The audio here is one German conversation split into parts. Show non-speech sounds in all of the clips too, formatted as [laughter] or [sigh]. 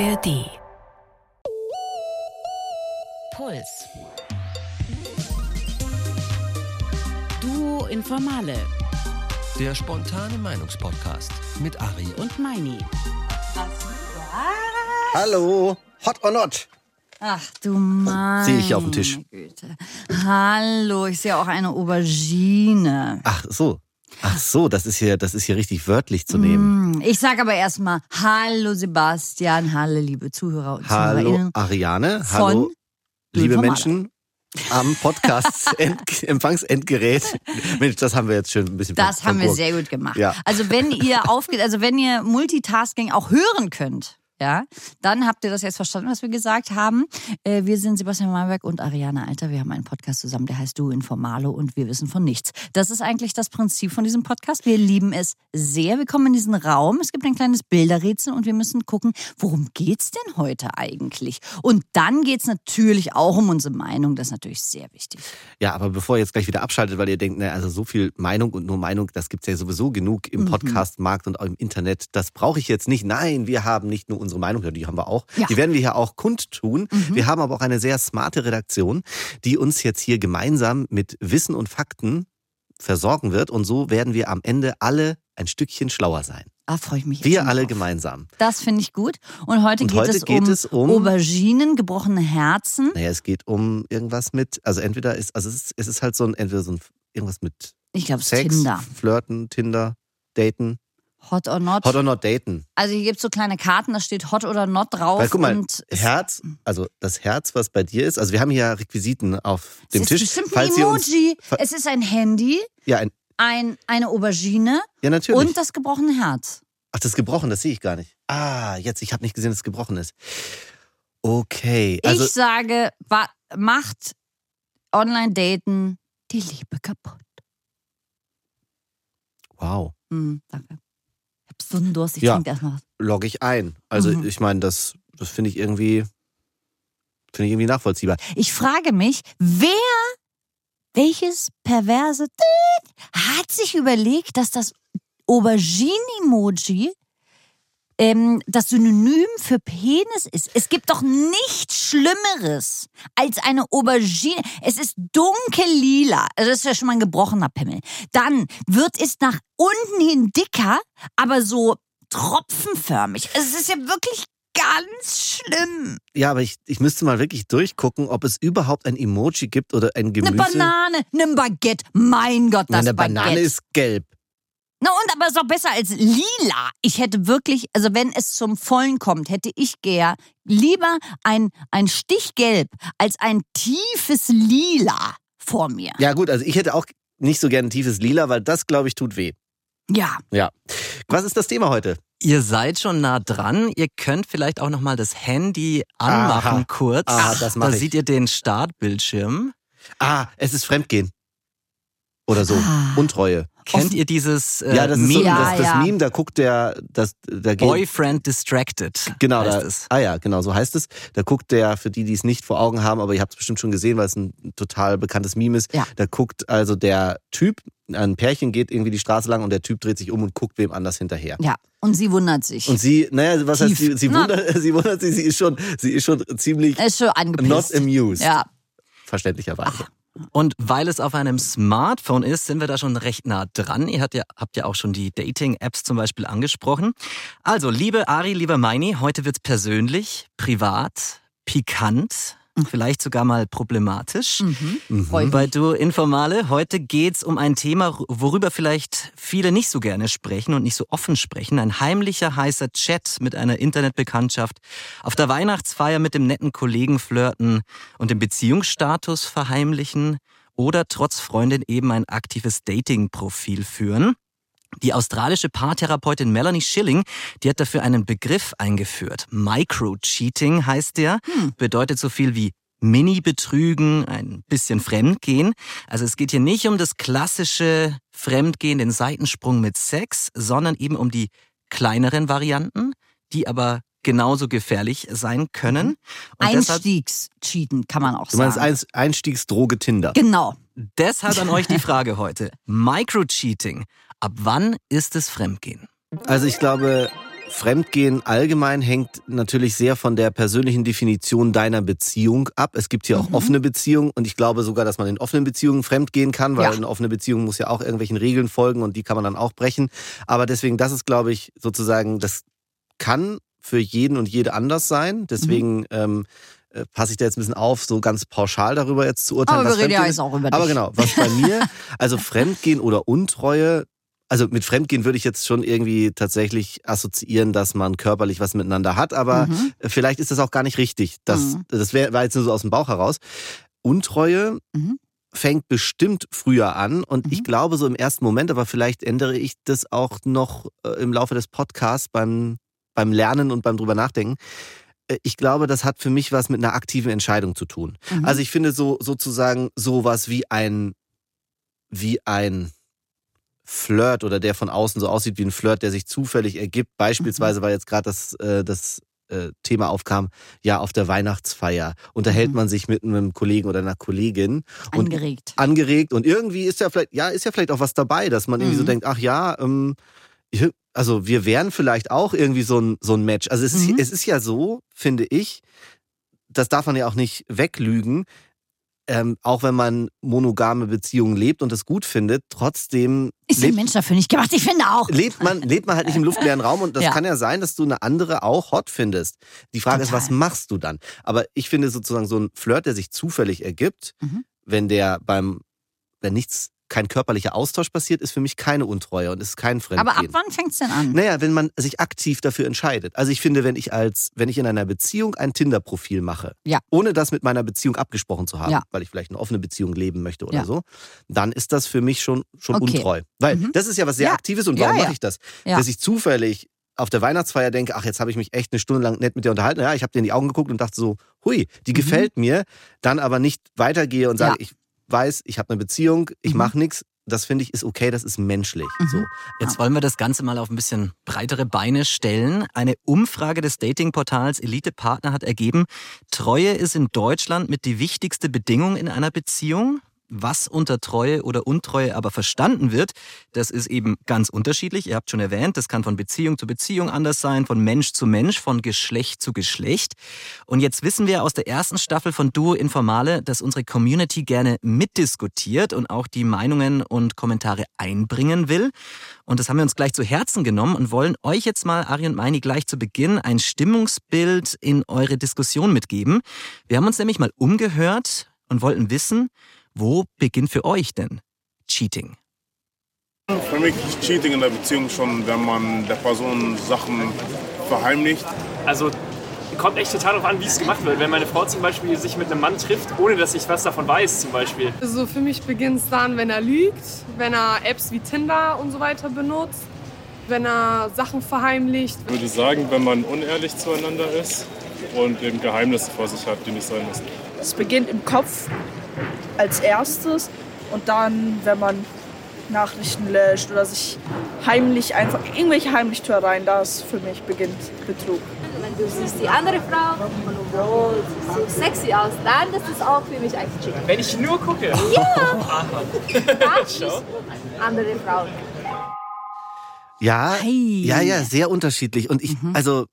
ARD. Puls. Duo Informale Der spontane Meinungspodcast mit Ari und Meini. Hallo, hot or not? Ach du Mann. Sehe ich auf dem Tisch. Güte. Hallo, ich sehe auch eine Aubergine. Ach so. Ach so, das ist hier, das ist hier richtig wörtlich zu nehmen. Hm, Ich sage aber erstmal Hallo Sebastian, hallo liebe Zuhörer und Hallo Zuhörerinnen. Ariane, Von hallo liebe. Menschen am Podcast [laughs] Empfangsendgerät. [laughs] Mensch, das haben wir jetzt schön ein bisschen Das haben wir sehr gut gemacht. Ja. Also wenn ihr aufgeht, also wenn ihr Multitasking auch hören könnt, ja, dann habt ihr das jetzt verstanden, was wir gesagt haben. Äh, wir sind Sebastian Malberg und Ariane Alter. Wir haben einen Podcast zusammen, der heißt Du Informalo und wir wissen von nichts. Das ist eigentlich das Prinzip von diesem Podcast. Wir lieben es sehr. Wir kommen in diesen Raum. Es gibt ein kleines Bilderrätsel und wir müssen gucken, worum geht's denn heute eigentlich? Und dann geht's natürlich auch um unsere Meinung. Das ist natürlich sehr wichtig. Ja, aber bevor ihr jetzt gleich wieder abschaltet, weil ihr denkt, ne, also so viel Meinung und nur Meinung, das gibt's ja sowieso genug Mhm. im Podcastmarkt und auch im Internet. Das brauche ich jetzt nicht. Nein, wir haben nicht nur unsere Meinung, ja, die haben wir auch. Ja. Mhm. Die werden wir hier auch kundtun. Wir haben aber auch eine sehr smarte Redaktion, die uns jetzt hier gemeinsam mit Wissen und Fakten versorgen wird. Und so werden wir am Ende alle ein Stückchen schlauer sein. Da freue ich mich. Wir alle drauf. gemeinsam. Das finde ich gut. Und heute, Und geht, heute es, geht um es um- Auberginen, gebrochene Herzen. Naja, es geht um irgendwas mit, also entweder ist, also es ist, es ist halt so ein, entweder so ein, irgendwas mit Ich ist Sex, Tinder. Flirten, Tinder, Daten. Hot or not. Hot or not daten. also hier gibt es so kleine Karten, da steht Hot oder Not drauf. Weil guck mal, es, Herz, also das Herz, was bei dir ist, also wir haben hier Requisiten auf dem es Tisch. ist bestimmt ein Emoji. es ist ein Handy, ja, ein, ein, eine Aubergine ja, natürlich. und das gebrochene Herz. Ach, das ist gebrochen, das sehe ich gar nicht. Ah, jetzt, ich habe nicht gesehen, dass es gebrochen ist. Okay, also ich sage, macht Online-Daten die Liebe kaputt. wow, Hm, danke. So einen Durst, ich Ja. trinke erstmal was. logge ich ein. Also Mhm. ich meine, das, das finde ich irgendwie, finde ich irgendwie nachvollziehbar. Ich frage mich, wer, welches perverse hat sich überlegt, dass das Aubergine-Emoji ähm, das Synonym für Penis ist. Es gibt doch nichts Schlimmeres als eine Aubergine. Es ist dunkellila. Also das ist ja schon mal ein gebrochener Pimmel. Dann wird es nach unten hin dicker, aber so tropfenförmig. Es ist ja wirklich ganz schlimm. Ja, aber ich, ich müsste mal wirklich durchgucken, ob es überhaupt ein Emoji gibt oder ein Gemüse. Eine Banane, ein Baguette. Mein Gott, das Nein, eine Baguette. Banane ist gelb. Na und, aber ist doch besser als lila. Ich hätte wirklich, also wenn es zum Vollen kommt, hätte ich gern lieber ein, ein Stich gelb als ein tiefes Lila vor mir. Ja gut, also ich hätte auch nicht so gerne ein tiefes Lila, weil das, glaube ich, tut weh. Ja. Ja. Was ist das Thema heute? Ihr seid schon nah dran. Ihr könnt vielleicht auch noch mal das Handy anmachen Aha. kurz. Aha, das mach da ich. seht ihr den Startbildschirm. Ah, es ist Fremdgehen. Oder so. Ah. Untreue. Kennt Offen- ihr dieses äh, ja, das ist so, Meme? Ja, das, das ja. Meme, da guckt der, das, da geht, Boyfriend Distracted. genau, heißt da, es. ah ja, genau, so heißt es. Da guckt der, für die, die es nicht vor Augen haben, aber ihr habt es bestimmt schon gesehen, weil es ein total bekanntes Meme ist. Ja. Da guckt also der Typ, ein Pärchen geht irgendwie die Straße lang und der Typ dreht sich um und guckt wem anders hinterher. Ja. Und sie wundert sich. Und sie, naja, was heißt Tief. sie, sie Na. wundert, [laughs] sie wundert sich, sie ist schon, sie ist schon ziemlich ist schon not angepisst. amused. Ja. Verständlicherweise. Und weil es auf einem Smartphone ist, sind wir da schon recht nah dran. Ihr habt ja, habt ja auch schon die Dating-Apps zum Beispiel angesprochen. Also, liebe Ari, lieber Meini, heute wird's persönlich, privat, pikant, vielleicht sogar mal problematisch. Mhm. Ich Bei. Du Informale, heute geht's um ein Thema, worüber vielleicht viele nicht so gerne sprechen und nicht so offen sprechen. Ein heimlicher, heißer Chat mit einer Internetbekanntschaft, auf der Weihnachtsfeier mit dem netten Kollegen flirten und den Beziehungsstatus verheimlichen oder trotz Freundin eben ein aktives Dating-Profil führen. Die australische Paartherapeutin Melanie Schilling, die hat dafür einen Begriff eingeführt. Micro-Cheating heißt der, bedeutet so viel wie Mini-Betrügen, ein bisschen Fremdgehen. Also es geht hier nicht um das klassische Fremdgehen, den Seitensprung mit Sex, sondern eben um die kleineren Varianten, die aber genauso gefährlich sein können. Deshalb, Einstiegscheaten kann man auch Du meinst sagen. Einst- Einstiegsdroge Tinder. Genau. deshalb an euch die Frage heute. [laughs] Micro-Cheating. Ab wann ist es Fremdgehen? Also ich glaube, Fremdgehen allgemein hängt natürlich sehr von der persönlichen Definition deiner Beziehung ab. Es gibt hier auch Mhm. offene Beziehungen und ich glaube sogar, dass man in offenen Beziehungen fremdgehen kann, weil Ja. eine offene Beziehung muss ja auch irgendwelchen Regeln folgen und die kann man dann auch brechen. Aber deswegen, das ist, glaube ich, sozusagen, das kann für jeden und jede anders sein. Deswegen Mhm. ähm, äh, passe ich da jetzt ein bisschen auf, so ganz pauschal darüber jetzt zu urteilen. Aber wir reden ja jetzt auch über dich. aber genau, was bei mir, [laughs] also Fremdgehen oder Untreue, also mit Fremdgehen würde ich jetzt schon irgendwie tatsächlich assoziieren, dass man körperlich was miteinander hat, aber Mhm. vielleicht ist das auch gar nicht richtig. Das, Mhm. das wär, war jetzt nur so aus dem Bauch heraus. Untreue Mhm. fängt bestimmt früher an und Mhm. ich glaube so im ersten Moment, aber vielleicht ändere ich das auch noch äh, im Laufe des Podcasts beim, beim Lernen und beim drüber nachdenken. Äh, Ich glaube, das hat für mich was mit einer aktiven Entscheidung zu tun. Mhm. Also ich finde so sozusagen sowas wie ein wie ein Flirt oder der von außen so aussieht wie ein Flirt, der sich zufällig ergibt. Beispielsweise, weil jetzt gerade das, äh, das äh, Thema aufkam, ja, auf der Weihnachtsfeier unterhält Mhm. man sich mit einem Kollegen oder einer Kollegin und Angeregt. angeregt und irgendwie ist ja vielleicht, ja, ist ja vielleicht auch was dabei, dass man irgendwie so Mhm. denkt, ach ja, ähm, also wir wären vielleicht auch irgendwie so ein, so ein Match. Also es ist, Mhm. es ist ja so, finde ich, das darf man ja auch nicht weglügen, ähm, auch wenn man monogame Beziehungen lebt und es gut findet, trotzdem Ist der lebt, Mensch dafür nicht gemacht? Ich finde auch. lebt, man, lebt man halt nicht im luftleeren Raum und das Ja. kann ja sein, dass du eine andere auch hot findest. Die Frage ist, Total. was machst du dann? Aber ich finde sozusagen so ein Flirt, der sich zufällig ergibt, Mhm. wenn der beim, wenn nichts, kein körperlicher Austausch passiert, ist für mich keine Untreue und ist kein Fremdgehen. Aber ab wann fängt's denn an? Naja, wenn man sich aktiv dafür entscheidet. Also ich finde, wenn ich als, wenn ich in einer Beziehung ein Tinder-Profil mache, Ja. ohne das mit meiner Beziehung abgesprochen zu haben, Ja. weil ich vielleicht eine offene Beziehung leben möchte oder Ja. so, dann ist das für mich schon, schon Okay. untreu. Weil Mhm. das ist ja was sehr. Aktives und warum mache ich das? Dass ich zufällig auf der Weihnachtsfeier denke, ach, jetzt habe ich mich echt eine Stunde lang nett mit dir unterhalten. Ja, ich habe dir in die Augen geguckt und dachte so, hui, die Mhm. gefällt mir, dann aber nicht weitergehe und sage, Ja. ich weiß, ich habe eine Beziehung, ich Mhm. mache nichts. Das finde ich ist okay, das ist menschlich. Mhm. So. Jetzt wollen wir das Ganze mal auf ein bisschen breitere Beine stellen. Eine Umfrage des Datingportals Elite Partner hat ergeben, Treue ist in Deutschland mit die wichtigste Bedingung in einer Beziehung. Was unter Treue oder Untreue aber verstanden wird, das ist eben ganz unterschiedlich. Ihr habt schon erwähnt, das kann von Beziehung zu Beziehung anders sein, von Mensch zu Mensch, von Geschlecht zu Geschlecht. Und jetzt wissen wir aus der ersten Staffel von Duo Informale, dass unsere Community gerne mitdiskutiert und auch die Meinungen und Kommentare einbringen will. Und das haben wir uns gleich zu Herzen genommen und wollen euch jetzt mal, Ari und Meini, gleich zu Beginn ein Stimmungsbild in eure Diskussion mitgeben. Wir haben uns nämlich mal umgehört und wollten wissen, wo beginnt für euch denn Cheating? Für mich ist Cheating in der Beziehung schon, wenn man der Person Sachen verheimlicht. Also kommt echt total darauf an, wie es gemacht wird. Wenn meine Frau zum Beispiel sich mit einem Mann trifft, ohne dass ich was davon weiß, zum Beispiel. Also für mich beginnt es dann, wenn er lügt, wenn er Apps wie Tinder und so weiter benutzt, wenn er Sachen verheimlicht. Ich würde sagen, wenn man unehrlich zueinander ist und eben Geheimnisse vor sich hat, die nicht sein müssen. Es beginnt im Kopf als erstes und dann, wenn man Nachrichten löscht oder sich heimlich einfach irgendwelche Heimlichtuereien, das für mich beginnt Betrug. Wenn du siehst die andere Frau und obwohl sie so sexy aus, dann ist es auch für mich eigentlich Cheating. Wenn ich nur gucke. [laughs] Dann [laughs] ist andere Frauen. Ja, Ei. ja, ja, sehr unterschiedlich. Und ich, Mhm. also,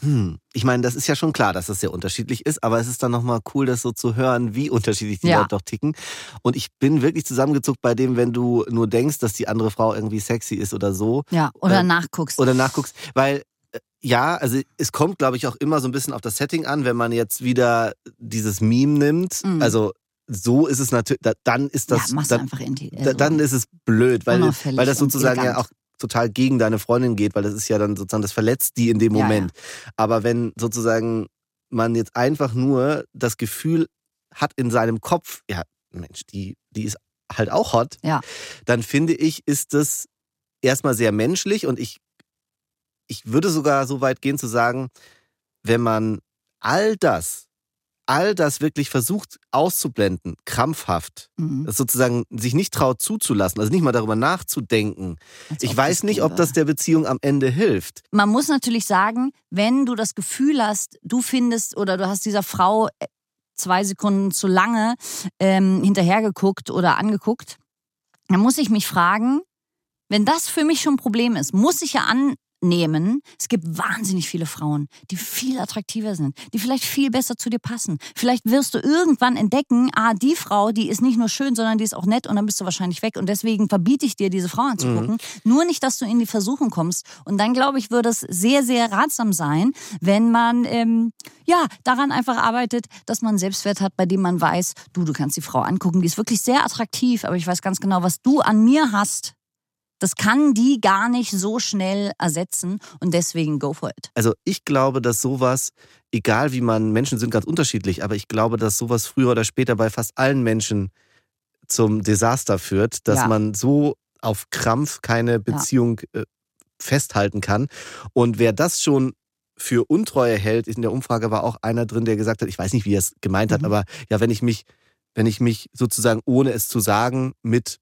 hm, ich meine, das ist ja schon klar, dass das sehr unterschiedlich ist, aber es ist dann nochmal cool, das so zu hören, wie unterschiedlich die Ja. Leute doch ticken. Und ich bin wirklich zusammengezuckt bei dem, wenn du nur denkst, dass die andere Frau irgendwie sexy ist oder so. Ja, oder Äh, nachguckst. Oder nachguckst, weil äh, ja, also es kommt, glaube ich, auch immer so ein bisschen auf das Setting an, wenn man jetzt wieder dieses Meme nimmt. Mhm. Also so ist es natürlich, da, dann ist das, ja, machst du dann, einfach in die. da, dann ist es blöd, weil, weil das sozusagen ja auch total gegen deine Freundin geht, weil das ist ja dann sozusagen, das verletzt die in dem Ja, Moment. Aber wenn sozusagen man jetzt einfach nur das Gefühl hat in seinem Kopf, ja, Mensch, die, die ist halt auch hot, Ja. dann finde ich, ist das erstmal sehr menschlich und ich, ich würde sogar so weit gehen zu sagen, wenn man all das, all das wirklich versucht auszublenden, krampfhaft, Mhm. das sozusagen sich nicht traut zuzulassen, also nicht mal darüber nachzudenken. Als Ich weiß nicht, ob das der Beziehung am Ende hilft. Man muss natürlich sagen, wenn du das Gefühl hast, du findest oder du hast dieser Frau äh, zwei Sekunden zu lange ähm, hinterhergeguckt oder angeguckt, dann muss ich mich fragen, wenn das für mich schon ein Problem ist, muss ich ja an, mitnehmen, es gibt wahnsinnig viele Frauen, die viel attraktiver sind, die vielleicht viel besser zu dir passen. Vielleicht wirst du irgendwann entdecken, ah, die Frau, die ist nicht nur schön, sondern die ist auch nett und dann bist du wahrscheinlich weg. Und deswegen verbiete ich dir, diese Frau anzugucken. Nur nicht, dass du in die Versuchung kommst. Und dann, glaube ich, würde es sehr, sehr ratsam sein, wenn man ähm, ja daran einfach arbeitet, dass man einen Selbstwert hat, bei dem man weiß, du, du kannst die Frau angucken, die ist wirklich sehr attraktiv, aber ich weiß ganz genau, was du an mir hast. Das kann die gar nicht so schnell ersetzen und deswegen go for it. Also ich glaube, dass sowas, egal wie man, Menschen sind ganz unterschiedlich, aber ich glaube, dass sowas früher oder später bei fast allen Menschen zum Desaster führt, dass Ja. man so auf Krampf keine Beziehung äh, festhalten kann. Und wer das schon für Untreue hält, in der Umfrage war auch einer drin, der gesagt hat, ich weiß nicht, wie er es gemeint hat, Mhm. aber ja, wenn ich mich, wenn ich mich sozusagen ohne es zu sagen mit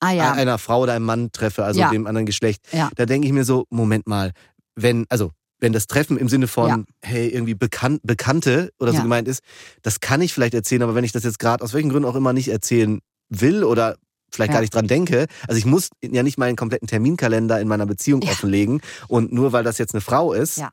Ah ja. einer Frau oder einem Mann treffe, also Ja. dem anderen Geschlecht, Ja. da denke ich mir so, Moment mal, wenn, also wenn das Treffen im Sinne von, Ja. hey, irgendwie bekannt, Bekannte oder so gemeint ist, das kann ich vielleicht erzählen, aber wenn ich das jetzt gerade aus welchen Gründen auch immer nicht erzählen will oder vielleicht Ja. gar nicht dran denke, also ich muss ja nicht meinen kompletten Terminkalender in meiner Beziehung Ja. offenlegen und nur weil das jetzt eine Frau ist, Ja.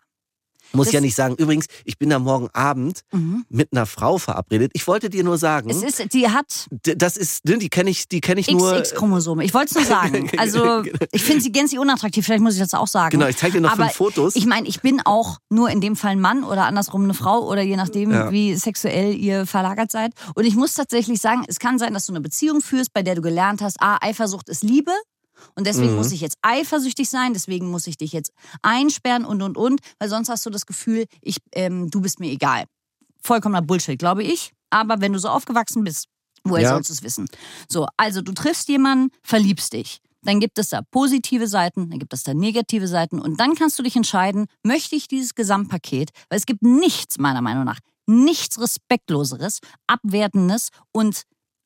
Muss ich ja Das- nicht sagen, übrigens, ich bin da morgen Abend Mhm. mit einer Frau verabredet. Ich wollte dir nur sagen, Es ist, die hat das ist, ne, die kenne ich, die kenne ich nur. XX-Chromosome. Ich wollte es nur [laughs] sagen. Also ich finde sie gänzlich unattraktiv. Vielleicht muss ich das auch sagen. Genau, ich zeig dir noch Aber fünf Fotos. Ich meine, ich bin auch nur in dem Fall ein Mann oder andersrum eine Frau oder je nachdem, Ja. wie sexuell ihr verlagert seid. Und ich muss tatsächlich sagen, es kann sein, dass du eine Beziehung führst, bei der du gelernt hast, ah, Eifersucht ist Liebe. Und deswegen Mhm. muss ich jetzt eifersüchtig sein, deswegen muss ich dich jetzt einsperren und und und, weil sonst hast du das Gefühl, ich, ähm, du bist mir egal. Vollkommener Bullshit, glaube ich. Aber wenn du so aufgewachsen bist, woher Ja. sollst du es wissen? So, also du triffst jemanden, verliebst dich. Dann gibt es da positive Seiten, dann gibt es da negative Seiten und dann kannst du dich entscheiden, möchte ich dieses Gesamtpaket, weil es gibt nichts, meiner Meinung nach, nichts Respektloseres, Abwertendes und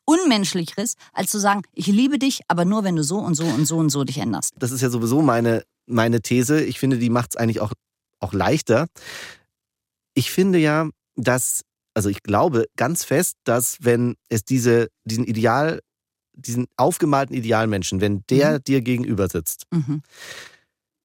Unmenschlicheres, als zu sagen, ich liebe dich, aber nur wenn du so und so und so und so dich änderst. das ist ja sowieso meine, meine These. Ich finde, die macht es eigentlich auch, auch leichter. Ich finde ja, dass, also ich glaube ganz fest, dass wenn es diese, diesen Ideal, diesen aufgemalten Idealmenschen, wenn der dir gegenüber sitzt, Mhm.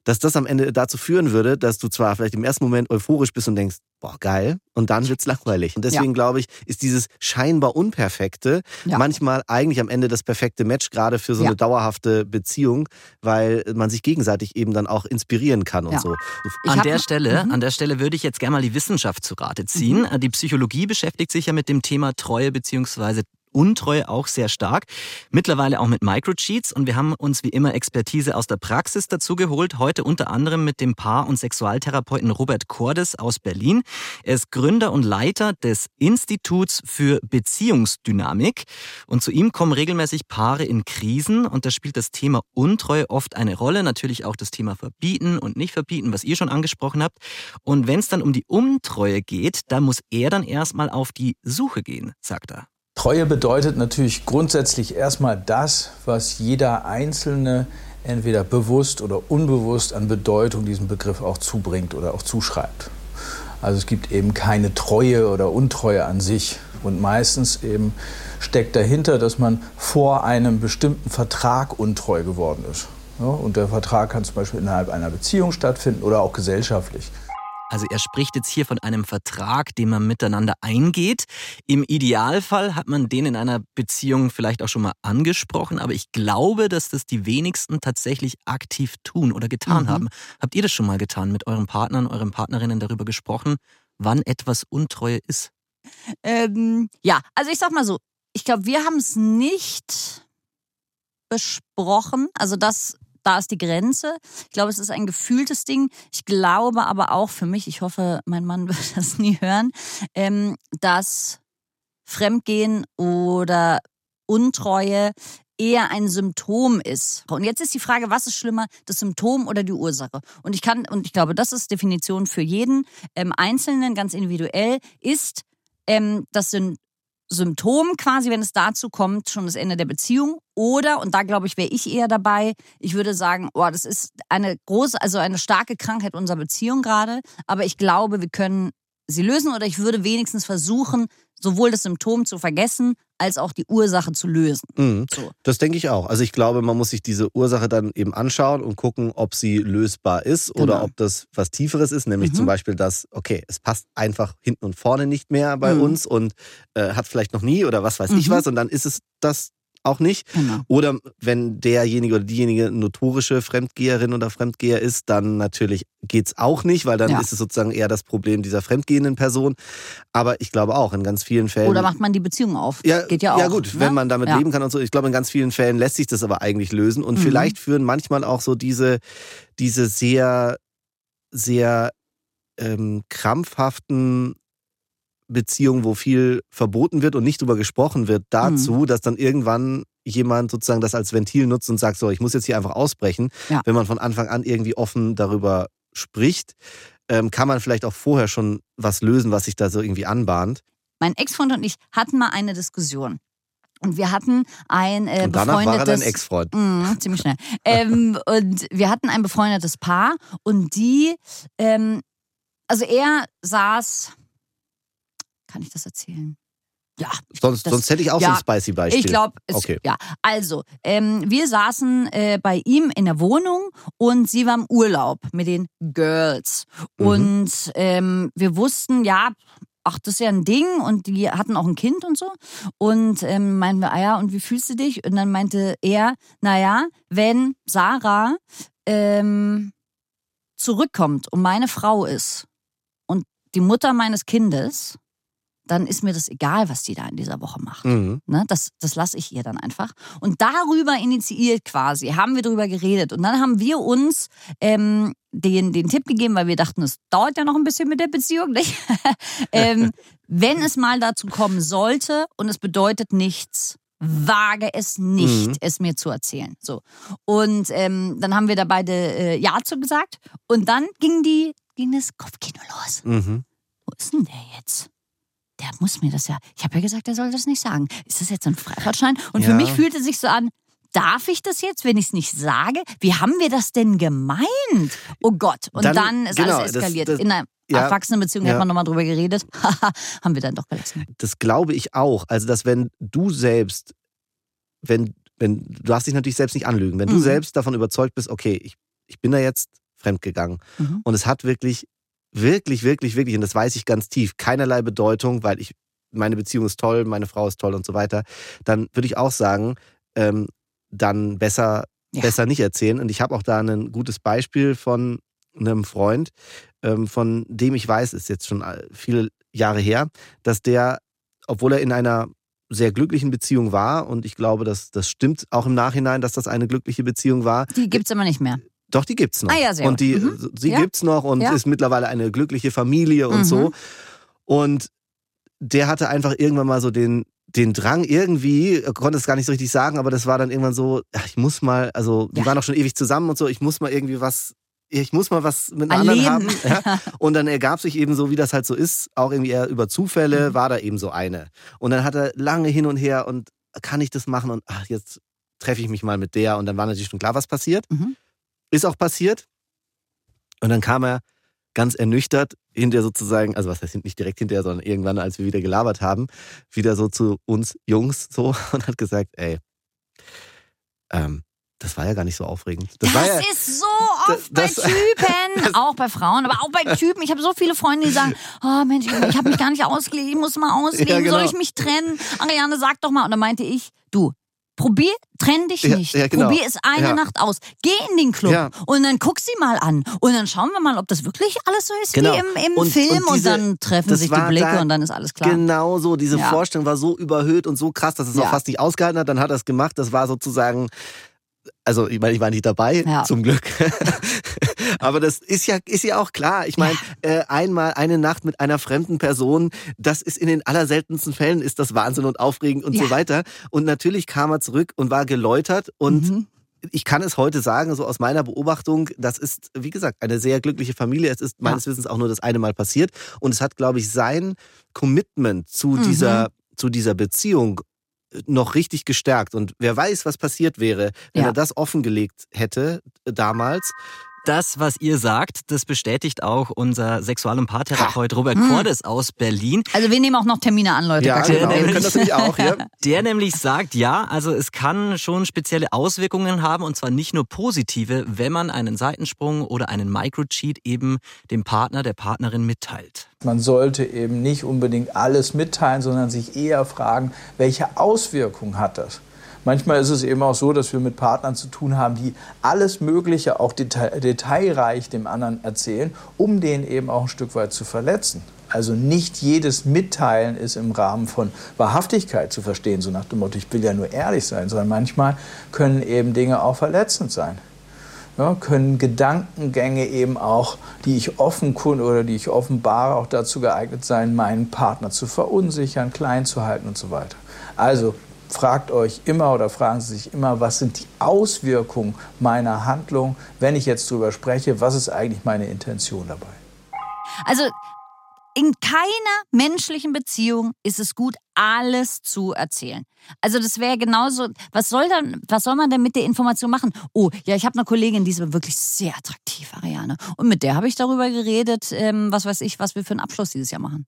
Dass das am Ende dazu führen würde, dass du zwar vielleicht im ersten Moment euphorisch bist und denkst, boah, geil, und dann wird's langweilig. Und deswegen glaube ich, ist dieses scheinbar Unperfekte Ja. manchmal eigentlich am Ende das perfekte Match, gerade für so Ja. eine dauerhafte Beziehung, weil man sich gegenseitig eben dann auch inspirieren kann und Ja. so. Ich An der Stelle, Mhm. an der Stelle würde ich jetzt gerne mal die Wissenschaft zu Rate ziehen. Die Psychologie beschäftigt sich ja mit dem Thema Treue beziehungsweise Untreue auch sehr stark. Mittlerweile auch mit Microcheats und wir haben uns wie immer Expertise aus der Praxis dazu geholt. Heute unter anderem mit dem Paar- und Sexualtherapeuten Robert Cordes aus Berlin. Er ist Gründer und Leiter des Instituts für Beziehungsdynamik und zu ihm kommen regelmäßig Paare in Krisen und da spielt das Thema Untreue oft eine Rolle. Natürlich auch das Thema Verbieten und nicht verbieten, was ihr schon angesprochen habt. Und wenn es dann um die Untreue geht, da muss er dann erstmal auf die Suche gehen, sagt er. Treue bedeutet natürlich grundsätzlich erstmal das, was jeder Einzelne entweder bewusst oder unbewusst an Bedeutung diesem Begriff auch zubringt oder auch zuschreibt. Also es gibt eben keine Treue oder Untreue an sich. Und meistens eben steckt dahinter, dass man vor einem bestimmten Vertrag untreu geworden ist. Und der Vertrag kann zum Beispiel innerhalb einer Beziehung stattfinden oder auch gesellschaftlich. Also er spricht jetzt hier von einem Vertrag, den man miteinander eingeht. Im Idealfall hat man den in einer Beziehung vielleicht auch schon mal angesprochen, aber ich glaube, dass das die wenigsten tatsächlich aktiv tun oder getan Mhm. haben. Habt ihr das schon mal getan, mit euren Partnern, euren Partnerinnen darüber gesprochen, wann etwas Untreue ist? Ähm, ja, also ich sag mal so, ich glaube, wir haben es nicht besprochen. Also das, da ist die Grenze. Ich glaube, es ist ein gefühltes Ding. Ich glaube aber auch für mich, ich hoffe, mein Mann [laughs] wird das nie hören, ähm, dass Fremdgehen oder Untreue eher ein Symptom ist. Und jetzt ist die Frage, was ist schlimmer, das Symptom oder die Ursache? Und ich kann, und ich glaube, das ist Definition für jeden ähm, Einzelnen, ganz individuell, ist ähm, das Syn Symptom quasi, wenn es dazu kommt, schon das Ende der Beziehung. Oder, und da glaube ich, wäre ich eher dabei, ich würde sagen, oh, das ist eine große, also eine starke Krankheit unserer Beziehung gerade. Aber ich glaube, wir können sie lösen oder ich würde wenigstens versuchen, sowohl das Symptom zu vergessen, als auch die Ursache zu lösen. Mhm. So. Das denke ich auch. Also ich glaube, man muss sich diese Ursache dann eben anschauen und gucken, ob sie lösbar ist oder Genau. ob das was Tieferes ist, nämlich Mhm. zum Beispiel das, okay, es passt einfach hinten und vorne nicht mehr bei Mhm. uns und äh, hat vielleicht noch nie oder was weiß ich Mhm. was und dann ist es das auch nicht. Genau. Oder wenn derjenige oder diejenige notorische Fremdgeherin oder Fremdgeher ist, dann natürlich geht's auch nicht, weil dann Ja. ist es sozusagen eher das Problem dieser fremdgehenden Person. Aber ich glaube auch, in ganz vielen Fällen. Oder macht man die Beziehung auf? Ja, Geht ja auch. Ja gut, ne? wenn man damit ja. leben kann und so. Ich glaube, in ganz vielen Fällen lässt sich das aber eigentlich lösen. Und Mhm. vielleicht führen manchmal auch so diese, diese sehr, sehr ähm, krampfhaften Beziehungen, wo viel verboten wird und nicht drüber gesprochen wird, dazu, Mhm. dass dann irgendwann jemand sozusagen das als Ventil nutzt und sagt, so, ich muss jetzt hier einfach ausbrechen. Ja. Wenn man von Anfang an irgendwie offen darüber spricht, ähm, kann man vielleicht auch vorher schon was lösen, was sich da so irgendwie anbahnt. Mein Ex-Freund und ich hatten mal eine Diskussion. Und wir hatten ein äh, Und danach war er dein befreundetes... Ex-Freund. Mhm, ziemlich schnell. ähm, und wir hatten ein befreundetes Paar und die, ähm, also er saß, kann ich das erzählen? Ja. Sonst, das- sonst hätte ich auch so ja, ein spicy Beispiel. Ich glaube, Okay. ja. Also, ähm, wir saßen äh, bei ihm in der Wohnung und sie war im Urlaub mit den Girls. Mhm. Und ähm, wir wussten, ja, ach, das ist ja ein Ding und die hatten auch ein Kind und so. Und ähm, meinten wir, ah ja, und wie fühlst du dich? Und dann meinte er, naja, wenn Sarah ähm, zurückkommt und meine Frau ist und die Mutter meines Kindes, dann ist mir das egal, was die da in dieser Woche macht. Mhm. Ne, das das lasse ich ihr dann einfach. Und darüber initiiert quasi, haben wir darüber geredet. Und dann haben wir uns ähm, den, den Tipp gegeben, weil wir dachten, es dauert ja noch ein bisschen mit der Beziehung, nicht? [laughs] ähm, wenn es mal dazu kommen sollte und es bedeutet nichts, wage es nicht, Mhm. es mir zu erzählen. So. Und ähm, dann haben wir da beide äh, Ja zu gesagt. Und dann ging die, ging das Kopfkino los. Mhm. Wo ist denn der jetzt? Der muss mir das ja. Ich habe ja gesagt, er soll das nicht sagen. Ist das jetzt ein Freifahrtschein? Und für Ja. mich fühlte sich so an, darf ich das jetzt, wenn ich es nicht sage? Wie haben wir das denn gemeint? Oh Gott. Und dann, Dann- ist genau, alles das- eskaliert. das- In einer ja, Erwachsenenbeziehung ja. hätte man nochmal drüber geredet. [laughs] Haben wir dann doch gelassen. Das glaube ich auch. Also, dass wenn du selbst, wenn, wenn, du darfst dich natürlich selbst nicht anlügen, wenn du Mhm. selbst davon überzeugt bist, okay, ich, ich bin da jetzt fremdgegangen Mhm. und es hat wirklich, wirklich, wirklich, wirklich, und das weiß ich ganz tief, keinerlei Bedeutung, weil ich, meine Beziehung ist toll, meine Frau ist toll und so weiter, dann würde ich auch sagen, ähm, dann besser, Ja. besser nicht erzählen. Und ich habe auch da ein gutes Beispiel von einem Freund, ähm, von dem ich weiß, ist jetzt schon äh, viele Jahre her, dass der, obwohl er in einer sehr glücklichen Beziehung war, und ich glaube, dass das stimmt auch im Nachhinein, dass das eine glückliche Beziehung war. Die gibt's immer nicht mehr. Doch, die gibt's noch. Ah ja, sehr und die, gut. Mhm. sie Ja. gibt's noch und Ja. ist mittlerweile eine glückliche Familie und Mhm. so. Und der hatte einfach irgendwann mal so den, den Drang irgendwie, er konnte es gar nicht so richtig sagen, aber das war dann irgendwann so, ach, ich muss mal, also die Ja. waren auch schon ewig zusammen und so, ich muss mal irgendwie was, ich muss mal was mit einem anderen haben. Ja. [laughs] Und dann ergab sich eben so, wie das halt so ist, auch irgendwie eher über Zufälle, Mhm. war da eben so eine. Und dann hat er lange hin und her und kann ich das machen und ach, jetzt treffe ich mich mal mit der und dann war natürlich schon klar, was passiert. Mhm. Ist auch passiert. Und dann kam er ganz ernüchtert hinterher sozusagen, also was heißt nicht direkt hinterher, sondern irgendwann, als wir wieder gelabert haben, wieder so zu uns Jungs so [laughs] und hat gesagt, ey, ähm, das war ja gar nicht so aufregend. Das, Das, war ja, ist so oft das- bei Typen, [laughs] auch bei Frauen, aber auch bei Typen. Ich habe so viele Freunde, die sagen, [laughs] oh Mensch, ich habe mich gar nicht ausgelegt, ich muss mal ausleben, Ja, genau. soll ich mich trennen? Ariane, sag doch mal. Und dann meinte ich, du, probier, trenn dich Ja, nicht. ja, genau. Probier es eine Ja. Nacht aus. Geh in den Club und dann guck sie mal an. Und dann schauen wir mal, ob das wirklich alles so ist Genau. wie im, im Und- Film. und Und, diese- dann treffen sich die Blicke da und dann ist alles klar. Genau so, diese. Vorstellung war so überhöht und so krass, dass es auch fast nicht ausgehalten hat. Dann hat er es gemacht. Das war sozusagen, also ich meine, ich war nicht dabei, Ja. zum Glück. Aber das ist ja, ist ja auch klar. Ich meine, äh, einmal eine Nacht mit einer fremden Person, das ist in den allerseltensten Fällen ist das Wahnsinn und aufregend und Ja. so weiter. Und natürlich kam er zurück und war geläutert und Mhm. ich kann es heute sagen, so aus meiner Beobachtung, das ist, wie gesagt, eine sehr glückliche Familie. Es ist meines Wissens auch nur das eine Mal passiert. Und es hat, glaube ich, sein Commitment zu, Mhm. dieser, zu dieser Beziehung äh, noch richtig gestärkt. Und wer weiß, was passiert wäre, wenn Ja. er das offengelegt hätte äh, damals. Das, was ihr sagt, das bestätigt auch unser Sexual- und Paartherapeut Robert Hm. Cordes aus Berlin. Also wir nehmen auch noch Termine an, Leute. Ja, genau. Wir Problem. können das nämlich auch, ja. [laughs] Der nämlich sagt, ja, also es kann schon spezielle Auswirkungen haben und zwar nicht nur positive, wenn man einen Seitensprung oder einen Microcheat eben dem Partner, der Partnerin mitteilt. Man sollte eben nicht unbedingt alles mitteilen, sondern sich eher fragen, welche Auswirkung hat das? Manchmal ist es eben auch so, dass wir mit Partnern zu tun haben, die alles Mögliche, auch detail, detailreich dem anderen erzählen, um den eben auch ein Stück weit zu verletzen. Also nicht jedes Mitteilen ist im Rahmen von Wahrhaftigkeit zu verstehen, so nach dem Motto, ich will ja nur ehrlich sein, sondern manchmal können eben Dinge auch verletzend sein. Ja, können Gedankengänge eben auch, die ich offenkund oder die ich offenbare, auch dazu geeignet sein, meinen Partner zu verunsichern, klein zu halten und so weiter. Also fragt euch immer oder fragen Sie sich immer, was sind die Auswirkungen meiner Handlung, wenn ich jetzt drüber spreche, was ist eigentlich meine Intention dabei? Also in keiner menschlichen Beziehung ist es gut, alles zu erzählen. Also das wäre genauso, was soll dann, was soll man denn mit der Information machen? Oh, ja, ich habe eine Kollegin, die ist wirklich sehr attraktiv, Ariane. Und mit der habe ich darüber geredet, ähm, was weiß ich, was wir für einen Abschluss dieses Jahr machen.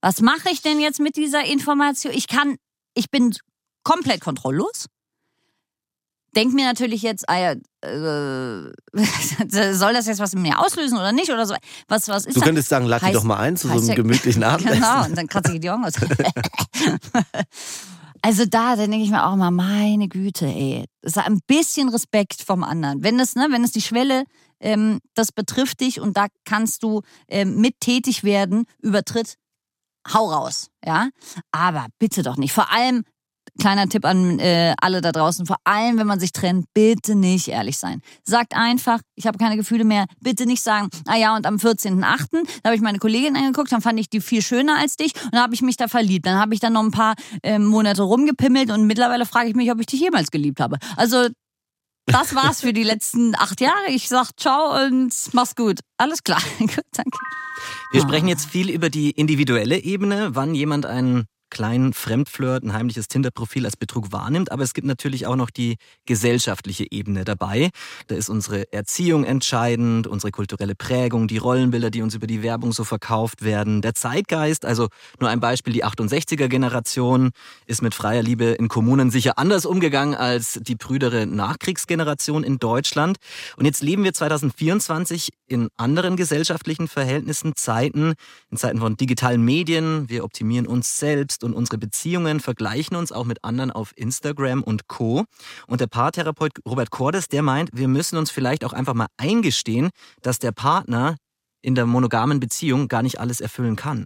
Was mache ich denn jetzt mit dieser Information? Ich kann, ich bin komplett kontrolllos. Denk mir natürlich jetzt, ah ja, äh, [laughs] soll das jetzt was in mir auslösen oder nicht? Oder so. Was, was ist Du das? könntest sagen, lad die doch mal ein zu so einem gemütlichen [laughs] Abendessen. Genau, und dann kratze ich die Augen aus. [laughs] Also da, dann denke ich mir auch mal, meine Güte, ey, das ist ein bisschen Respekt vom anderen. Wenn das, ne, wenn es die Schwelle, ähm, das betrifft dich und da kannst du ähm, mit tätig werden, übertritt, hau raus, ja. Aber bitte doch nicht. Vor allem, kleiner Tipp an äh, alle da draußen, vor allem, wenn man sich trennt, bitte nicht ehrlich sein. Sagt einfach, ich habe keine Gefühle mehr. Bitte nicht sagen, ah ja, und am 14.8., da habe ich meine Kollegin angeguckt, dann fand ich die viel schöner als dich und habe ich mich da verliebt. Dann habe ich dann noch ein paar ähm, Monate rumgepimmelt und mittlerweile frage ich mich, ob ich dich jemals geliebt habe. Also das war's für die letzten acht Jahre. Ich sag ciao und mach's gut. Alles klar. [laughs] gut, danke. Wir sprechen jetzt viel über die individuelle Ebene, wann jemand einen kleinen Fremdflirt, ein heimliches Tinder-Profil als Betrug wahrnimmt. Aber es gibt natürlich auch noch die gesellschaftliche Ebene dabei. Da ist unsere Erziehung entscheidend, unsere kulturelle Prägung, die Rollenbilder, die uns über die Werbung so verkauft werden, der Zeitgeist. Also nur ein Beispiel, die 68er-Generation ist mit freier Liebe in Kommunen sicher anders umgegangen als die prüdere Nachkriegsgeneration in Deutschland. Und jetzt leben wir 2024 in anderen gesellschaftlichen Verhältnissen, Zeiten, in Zeiten von digitalen Medien. Wir optimieren uns selbst und unsere Beziehungen, vergleichen uns auch mit anderen auf Instagram und Co. Und der Paartherapeut Robert Cordes, der meint, wir müssen uns vielleicht auch einfach mal eingestehen, dass der Partner in der monogamen Beziehung gar nicht alles erfüllen kann.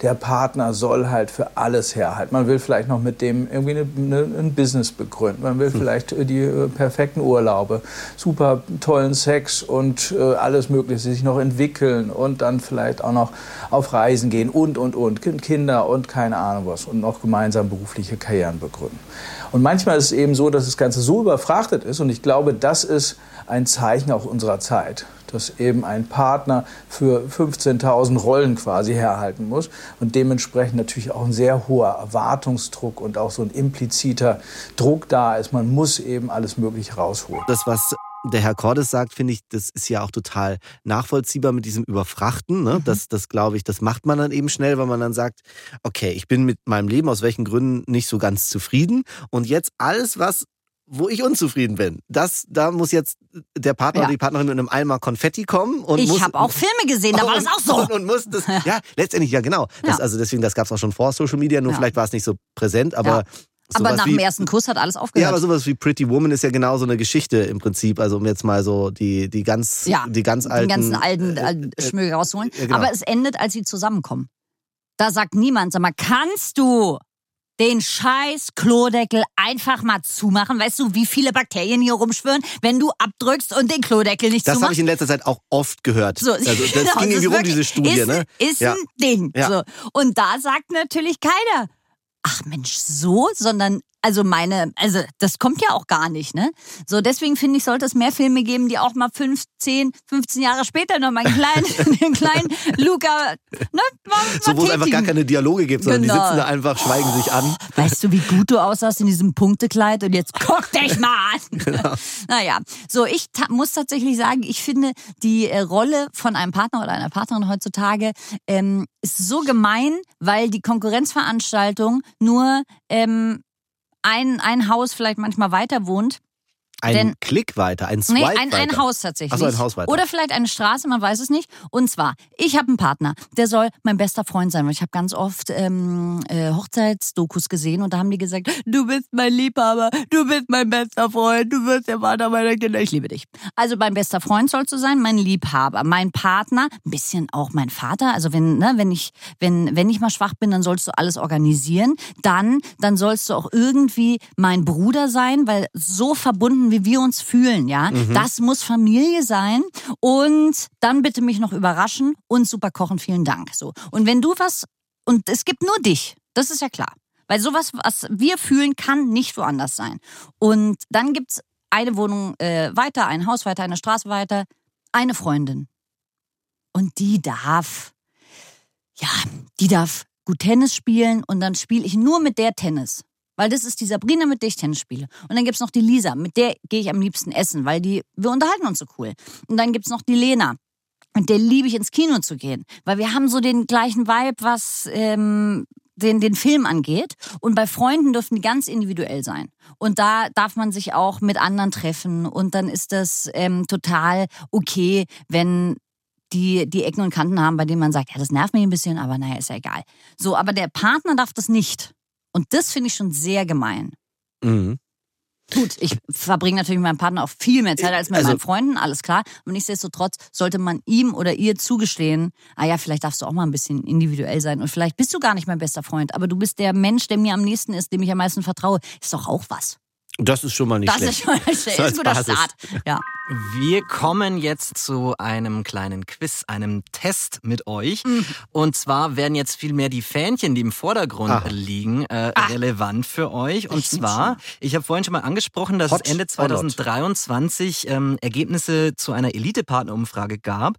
Der Partner soll halt für alles herhalten. Man will vielleicht noch mit dem irgendwie eine, eine, ein Business begründen. Man will vielleicht äh, die äh, perfekten Urlaube, super tollen Sex und äh, alles Mögliche, sich noch entwickeln und dann vielleicht auch noch auf Reisen gehen und, und, und. Kind- Kinder und keine Ahnung was und noch gemeinsam berufliche Karrieren begründen. Und manchmal ist es eben so, dass das Ganze so überfrachtet ist und ich glaube, das ist ein Zeichen auch unserer Zeit dass eben ein Partner für 15.000 Rollen quasi herhalten muss und dementsprechend natürlich auch ein sehr hoher Erwartungsdruck und auch so ein impliziter Druck da ist. Man muss eben alles Mögliche rausholen. Das, was der Herr Cordes sagt, finde ich, das ist ja auch total nachvollziehbar mit diesem Überfrachten. Ne? Das, das glaube ich, das macht man dann eben schnell, weil man dann sagt, okay, ich bin mit meinem Leben aus welchen Gründen nicht so ganz zufrieden und jetzt alles, was wo ich unzufrieden bin. Das, da muss jetzt der Partner Ja. oder die Partnerin mit einem Eimer Konfetti kommen und Ich habe auch Filme gesehen, da war das auch so. Und, [laughs] und muss das, ja, letztendlich, ja genau. Das, Ja. Also deswegen, das gab es auch schon vor Social Media, nur vielleicht war es nicht so präsent, aber. Aber nach wie, dem ersten Kuss hat alles aufgehört. ja, aber sowas wie Pretty Woman ist ja genau so eine Geschichte im Prinzip. Also um jetzt mal so die, die ganz, die ganz alten. den ganzen alten äh, äh, Schmöge rausholen. genau. Aber es endet, als sie zusammenkommen. Da sagt niemand, sag mal, kannst du den scheiß Klodeckel einfach mal zumachen? Weißt du, wie viele Bakterien hier rumschwirren, wenn du abdrückst und den Klodeckel nicht Das habe zumachst? ich in letzter Zeit auch oft gehört. So, also das [laughs] genau, ging irgendwie rum, diese Studie, ist, ne? Ist ja. ein Ding. Ja. So. Und da sagt natürlich keiner, ach Mensch, so, sondern also meine, also das kommt ja auch gar nicht, ne? So, deswegen finde ich, sollte es mehr Filme geben, die auch mal 15, 15 Jahre später noch mal einen kleinen, [laughs] den kleinen Luca, ne? Mal, So, wo es einfach gar keine Dialoge gibt, sondern Genau. die sitzen da einfach, schweigen sich an. Weißt du, wie gut du aussahst in diesem Punktekleid und jetzt guck dich mal an. [laughs] Genau. Naja, so ich ta muss tatsächlich sagen, ich finde die äh, Rolle von einem Partner oder einer Partnerin heutzutage ähm, ist so gemein, weil die Konkurrenzveranstaltung nur ähm, ein, ein Haus vielleicht manchmal weiter wohnt. Ein Denn- Klick weiter, ein Swipe Nee, ein, ein weiter. Haus tatsächlich. Ach so, ein Haus weiter. Oder vielleicht eine Straße, man weiß es nicht. Und zwar, ich habe einen Partner, der soll mein bester Freund sein. Weil ich habe ganz oft ähm, äh, Hochzeitsdokus gesehen und da haben die gesagt, du bist mein Liebhaber, du bist mein bester Freund, du wirst der Vater meiner Kinder, ich liebe dich. Also mein bester Freund sollst du sein, mein Liebhaber, mein Partner, ein bisschen auch mein Vater. Also wenn, ne, wenn ich, wenn, wenn ich mal schwach bin, dann sollst du alles organisieren. Dann, dann sollst du auch irgendwie mein Bruder sein, weil so verbunden, wie wir uns fühlen, ja, Mhm. das muss Familie sein. Und dann bitte mich noch überraschen und super kochen, vielen Dank. So. Und wenn du was, und es gibt nur dich, das ist ja klar. Weil sowas, was wir fühlen, kann nicht woanders sein. Und dann gibt's eine Wohnung äh, weiter, ein Haus weiter, eine Straße weiter, eine Freundin. Und die darf, ja, die darf gut Tennis spielen und dann spiele ich nur mit der Tennis. Weil das ist die Sabrina, mit der ich Tennis spiele. Und dann gibt's noch die Lisa, mit der gehe ich am liebsten essen, weil die, wir unterhalten uns so cool. Und dann gibt's noch die Lena. Und der liebe ich ins Kino zu gehen, weil wir haben so den gleichen Vibe, was ähm, den, den Film angeht. Und bei Freunden dürfen die ganz individuell sein. Und da darf man sich auch mit anderen treffen. Und dann ist das ähm, total okay, wenn die, die Ecken und Kanten haben, bei denen man sagt, ja, das nervt mich ein bisschen, aber naja, ist ja egal. So, aber der Partner darf das nicht. Und das finde ich schon sehr gemein. Mhm. Gut, ich verbringe natürlich mit meinem Partner auch viel mehr Zeit als mit Also- meinen Freunden, alles klar. Aber nichtsdestotrotz sollte man ihm oder ihr zugestehen, ah ja, vielleicht darfst du auch mal ein bisschen individuell sein und vielleicht bist du gar nicht mein bester Freund, aber du bist der Mensch, der mir am nächsten ist, dem ich am meisten vertraue. Ist doch auch was. Das ist schon mal nicht das schlecht. ist schon mal schlecht. Ist ein guter. Start. Ja. Wir kommen jetzt zu einem kleinen Quiz, einem Test mit euch. Und zwar werden jetzt viel mehr die Fähnchen, die im Vordergrund Ah. liegen, äh, relevant für euch. Und jetzt zwar, ich habe vorhin schon mal angesprochen, dass Hot es Ende or not? 2023 ähm, Ergebnisse zu einer Elite-Partnerumfrage gab.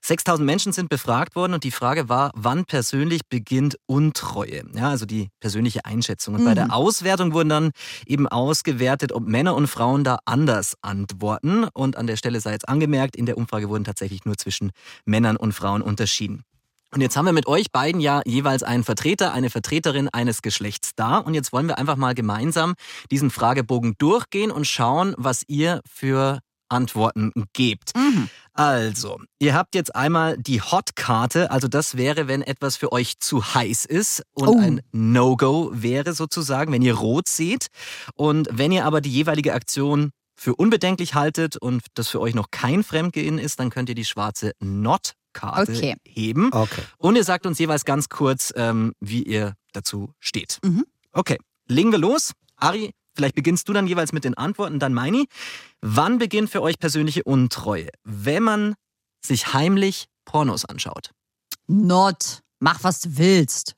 6000 Menschen sind befragt worden und die Frage war, wann persönlich beginnt Untreue? Ja, also die persönliche Einschätzung. Und bei Mhm. der Auswertung wurden dann eben ausgewertet, ob Männer und Frauen da anders antworten. Und an der Stelle sei jetzt angemerkt, in der Umfrage wurden tatsächlich nur zwischen Männern und Frauen unterschieden. Und jetzt haben wir mit euch beiden ja jeweils einen Vertreter, eine Vertreterin eines Geschlechts da. Und jetzt wollen wir einfach mal gemeinsam diesen Fragebogen durchgehen und schauen, was ihr für Antworten gebt. Also, ihr habt jetzt einmal die Hot-Karte. Also das wäre, wenn etwas für euch zu heiß ist und Oh. ein No-Go wäre sozusagen, wenn ihr rot seht. Und wenn ihr aber die jeweilige Aktion für unbedenklich haltet und das für euch noch kein Fremdgehen ist, dann könnt ihr die schwarze Not-Karte Okay. heben. Okay. Und ihr sagt uns jeweils ganz kurz, ähm, wie ihr dazu steht. Mhm. Okay, legen wir los. Ari, vielleicht beginnst du dann jeweils mit den Antworten, dann Meini. Wann beginnt für euch persönliche Untreue? Wenn man sich heimlich Pornos anschaut. Not. Mach, was du willst.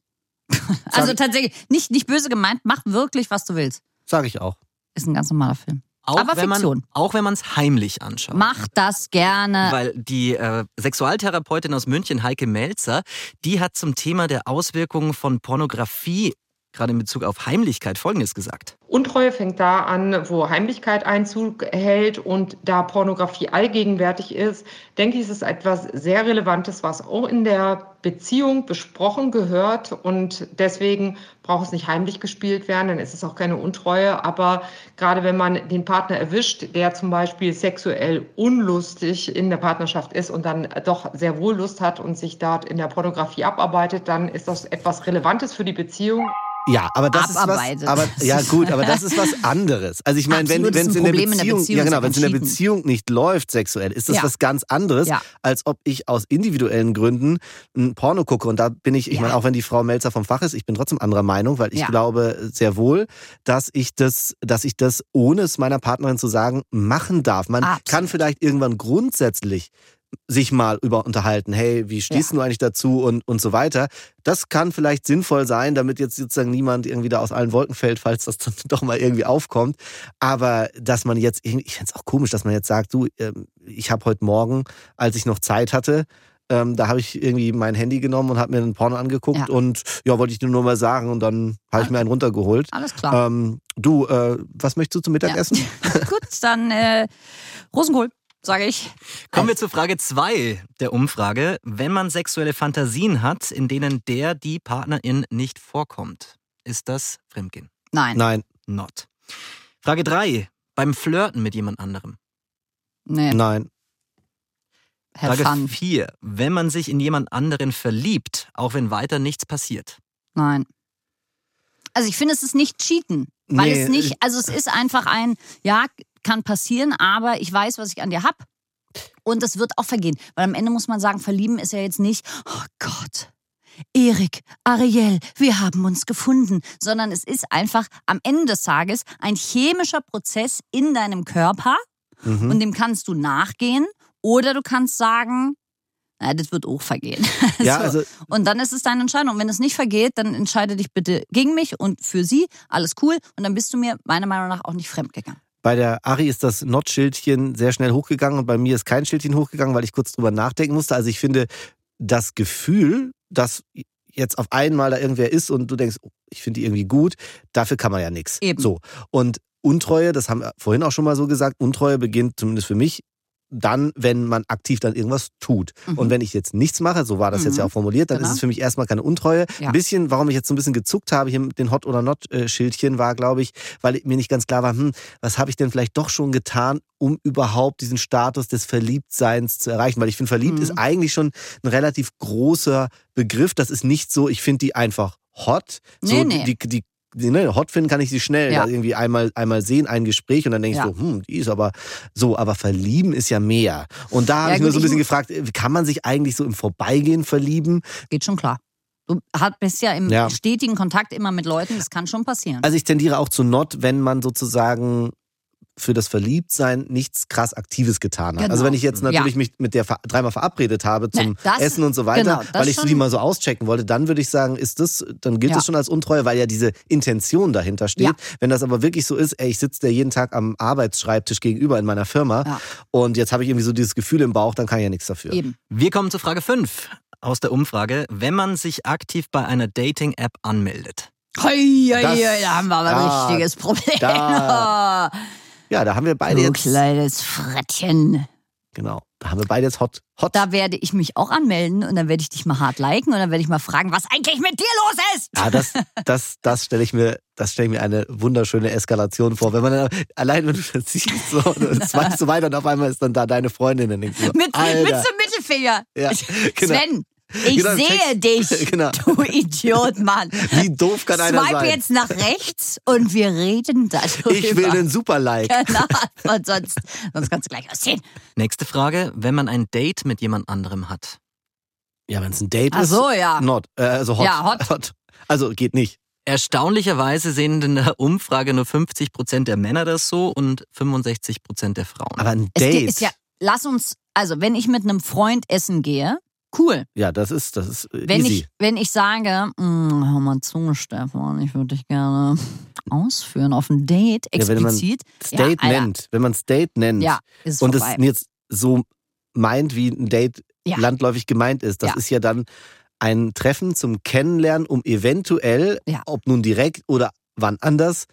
Also tatsächlich, nicht, nicht böse gemeint, mach wirklich, was du willst. Sag ich auch. Ist ein ganz normaler Film. Auch Aber wenn Fiktion. man auch wenn man es heimlich anschaut. Mach das gerne. Weil die äh, Sexualtherapeutin aus München, Heike Melzer, die hat zum Thema der Auswirkungen von Pornografie, gerade in Bezug auf Heimlichkeit, Folgendes gesagt. Untreue fängt da an, wo Heimlichkeit Einzug hält und da Pornografie allgegenwärtig ist, denke ich, ist es etwas sehr Relevantes, was auch in der Beziehung besprochen gehört und deswegen braucht es nicht heimlich gespielt werden, dann ist es auch keine Untreue, aber gerade wenn man den Partner erwischt, der zum Beispiel sexuell unlustig in der Partnerschaft ist und dann doch sehr wohl Lust hat und sich dort in der Pornografie abarbeitet, dann ist das etwas Relevantes für die Beziehung. Ja, aber das Abarbeitet. ist was, aber ja gut, [laughs] aber das ist was anderes. Also ich meine, wenn es in der Problem in der Beziehung, Beziehung, ja genau, wenn es in der. Beziehung nicht läuft sexuell, ist das Ja. was ganz anderes, Ja. als ob ich aus individuellen Gründen ein Porno gucke und da bin ich, ich Ja. meine, auch wenn die Frau Melzer vom Fach ist, ich bin trotzdem anderer Meinung, weil ich glaube sehr wohl, dass ich das, dass ich das ohne es meiner Partnerin zu sagen machen darf. Man Absolut. kann vielleicht irgendwann grundsätzlich sich mal über unterhalten. Hey, wie stehst Ja. du eigentlich dazu und, und so weiter. Das kann vielleicht sinnvoll sein, damit jetzt sozusagen niemand irgendwie da aus allen Wolken fällt, falls das [laughs] dann doch mal irgendwie aufkommt. Aber dass man jetzt, irgendwie- ich find's auch komisch, dass man jetzt sagt, du, ähm, ich habe heute Morgen, als ich noch Zeit hatte, ähm, da habe ich irgendwie mein Handy genommen und habe mir einen Porno angeguckt Ja. und ja, wollte ich dir nur mal sagen und dann habe ich mir einen runtergeholt. Alles klar. Ähm, du, äh, was möchtest du zum Mittagessen? [laughs] Gut, dann äh, Rosenkohl, sage ich. Kommen wir zur Frage 2 der Umfrage. Wenn man sexuelle Fantasien hat, in denen der, die Partnerin nicht vorkommt, ist das Fremdgehen? Nein. Nein. Not. Frage 3. Beim Flirten mit jemand anderem. Nee. Nein. Have Frage fun. 4. Wenn man sich in jemand anderen verliebt, auch wenn weiter nichts passiert. Nein. Also ich finde, es ist nicht cheaten. Weil Nee, es nicht, also es ist einfach ein, ja, kann passieren, aber ich weiß, was ich an dir hab. Und es wird auch vergehen. Weil am Ende muss man sagen, verlieben ist ja jetzt nicht, oh Gott, Erik, Ariel, wir haben uns gefunden. Sondern es ist einfach am Ende des Tages ein chemischer Prozess in deinem Körper Mhm. und dem kannst du nachgehen. Oder du kannst sagen, na, das wird auch vergehen. [laughs] Ja, So. also- und dann ist es deine Entscheidung. Und wenn es nicht vergeht, dann entscheide dich bitte gegen mich und für sie. Alles cool. Und dann bist du mir meiner Meinung nach auch nicht fremdgegangen. Bei der Ari ist das Not-Schildchen sehr schnell hochgegangen und bei mir ist kein Schildchen hochgegangen, weil ich kurz drüber nachdenken musste. Also ich finde, das Gefühl, dass jetzt auf einmal da irgendwer ist und du denkst, oh, ich finde die irgendwie gut, dafür kann man ja nichts. Eben. So. Und Untreue, das haben wir vorhin auch schon mal so gesagt, Untreue beginnt zumindest für mich dann, wenn man aktiv dann irgendwas tut. Und wenn ich jetzt nichts mache, so war das jetzt Mhm. ja auch formuliert, dann Genau. ist es für mich erstmal keine Untreue. Ja. Ein bisschen, warum ich jetzt so ein bisschen gezuckt habe hier mit den Hot oder Not äh, war, glaube ich, weil mir nicht ganz klar war, hm, was habe ich denn vielleicht doch schon getan, um überhaupt diesen Status des Verliebtseins zu erreichen? Weil ich finde, verliebt Mhm. ist eigentlich schon ein relativ großer Begriff. Das ist nicht so, ich finde die einfach hot. So, Nee, nee. Die, die, die, die, ne, hot finden kann ich sie schnell Ja. irgendwie einmal, einmal sehen, ein Gespräch und dann denke ich Ja. so, hm, die ist aber so, aber verlieben ist ja mehr. Und da habe Ja, ich nur so ein bisschen gefragt, äh, kann man sich eigentlich so im Vorbeigehen verlieben? Geht schon klar. Du bist ja im stetigen Kontakt immer mit Leuten. Das kann schon passieren. Also ich tendiere auch zu Not, wenn man sozusagen für das Verliebtsein nichts krass Aktives getan hat. Genau. Also wenn ich jetzt natürlich Ja. mich mit der dreimal verabredet habe zum Nee, das- Essen und so weiter, genau, weil ich schon- die mal so auschecken wollte, dann würde ich sagen, ist das, dann gilt Ja. das schon als Untreue, weil ja diese Intention dahinter steht. Ja. Wenn das aber wirklich so ist, ey, ich sitze dir jeden Tag am Arbeitsschreibtisch gegenüber in meiner Firma Ja. und jetzt habe ich irgendwie so dieses Gefühl im Bauch, dann kann ich ja nichts dafür. Eben. Wir kommen zu Frage 5 aus der Umfrage. Wenn man sich aktiv bei einer Dating-App anmeldet. Hei, hei, Das- da haben wir aber ein richtiges Problem. da- [laughs] Ja, da haben wir beide du jetzt, kleines Frettchen. genau, da haben wir beide jetzt hot, hot. Da werde ich mich auch anmelden und dann werde ich dich mal hart liken und dann werde ich mal fragen, was eigentlich mit dir los ist. Ja, das, das, das stelle ich mir, das stelle ich mir eine wunderschöne Eskalation vor. Wenn man dann, allein wenn du das siehst, so, [laughs] weißt so weiter und auf einmal ist dann da deine Freundin, dann denkst du so, Mit, mit Alter. so Mittelfinger. Ja, [laughs] genau. Sven, ich Genau, sehe Text- [laughs] dich, genau. du Idiot, Mann. Wie doof kann einer Swipe sein? jetzt nach rechts und wir reden darüber. Ich will einen Super-Like. Genau, und sonst, sonst kannst du gleich ausziehen. Nächste Frage. Wenn man ein Date mit jemand anderem hat. Ja, wenn es ein Date Ach ist. so, ja. Not, äh, also hot. Ja, hot. Also geht nicht. Erstaunlicherweise sehen in der Umfrage nur 50 Prozent der Männer das so und 65 Prozent der Frauen. Aber ein Es Date. geht- ist ja, lass uns, also wenn ich mit einem Freund essen gehe, cool. ja, das ist, das ist äh, Wenn easy. ich, wenn ich sage, "Mm, hör mal zu, Stefan, ich würde dich gerne ausführen auf ein Date, Ja, wenn man explizit. Date ja, nennt, wenn man es Date nennt Ja, ist es und es vorbei. jetzt so meint, wie ein Date landläufig gemeint ist, das ist ja dann ein Treffen zum Kennenlernen, um eventuell, ob nun direkt oder wann anders,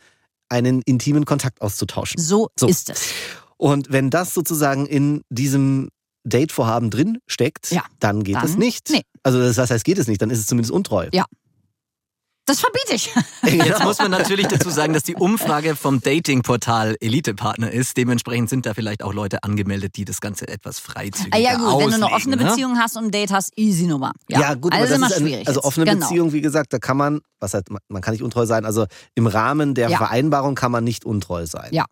einen intimen Kontakt auszutauschen. So, So. ist es. Und wenn das sozusagen in diesem Datevorhaben drin steckt, Ja, dann geht dann es nicht. nee. Also das heißt, geht es nicht, dann ist es zumindest untreu. Ja. Das verbiete ich. [laughs] Jetzt muss man natürlich dazu sagen, dass die Umfrage vom Datingportal Elite-Partner ist. Dementsprechend sind da vielleicht auch Leute angemeldet, die das Ganze etwas freizügiger Ah, ja gut, wenn du eine auslegen, offene ne? Beziehung hast und ein Date hast, easy Nummer. Ja, Ja, gut, also aber immer das ist eine, schwierig. also jetzt. offene genau. Beziehung, wie gesagt, da kann man, was halt, man kann nicht untreu sein, also im Rahmen der Ja. Vereinbarung kann man nicht untreu sein. Ja.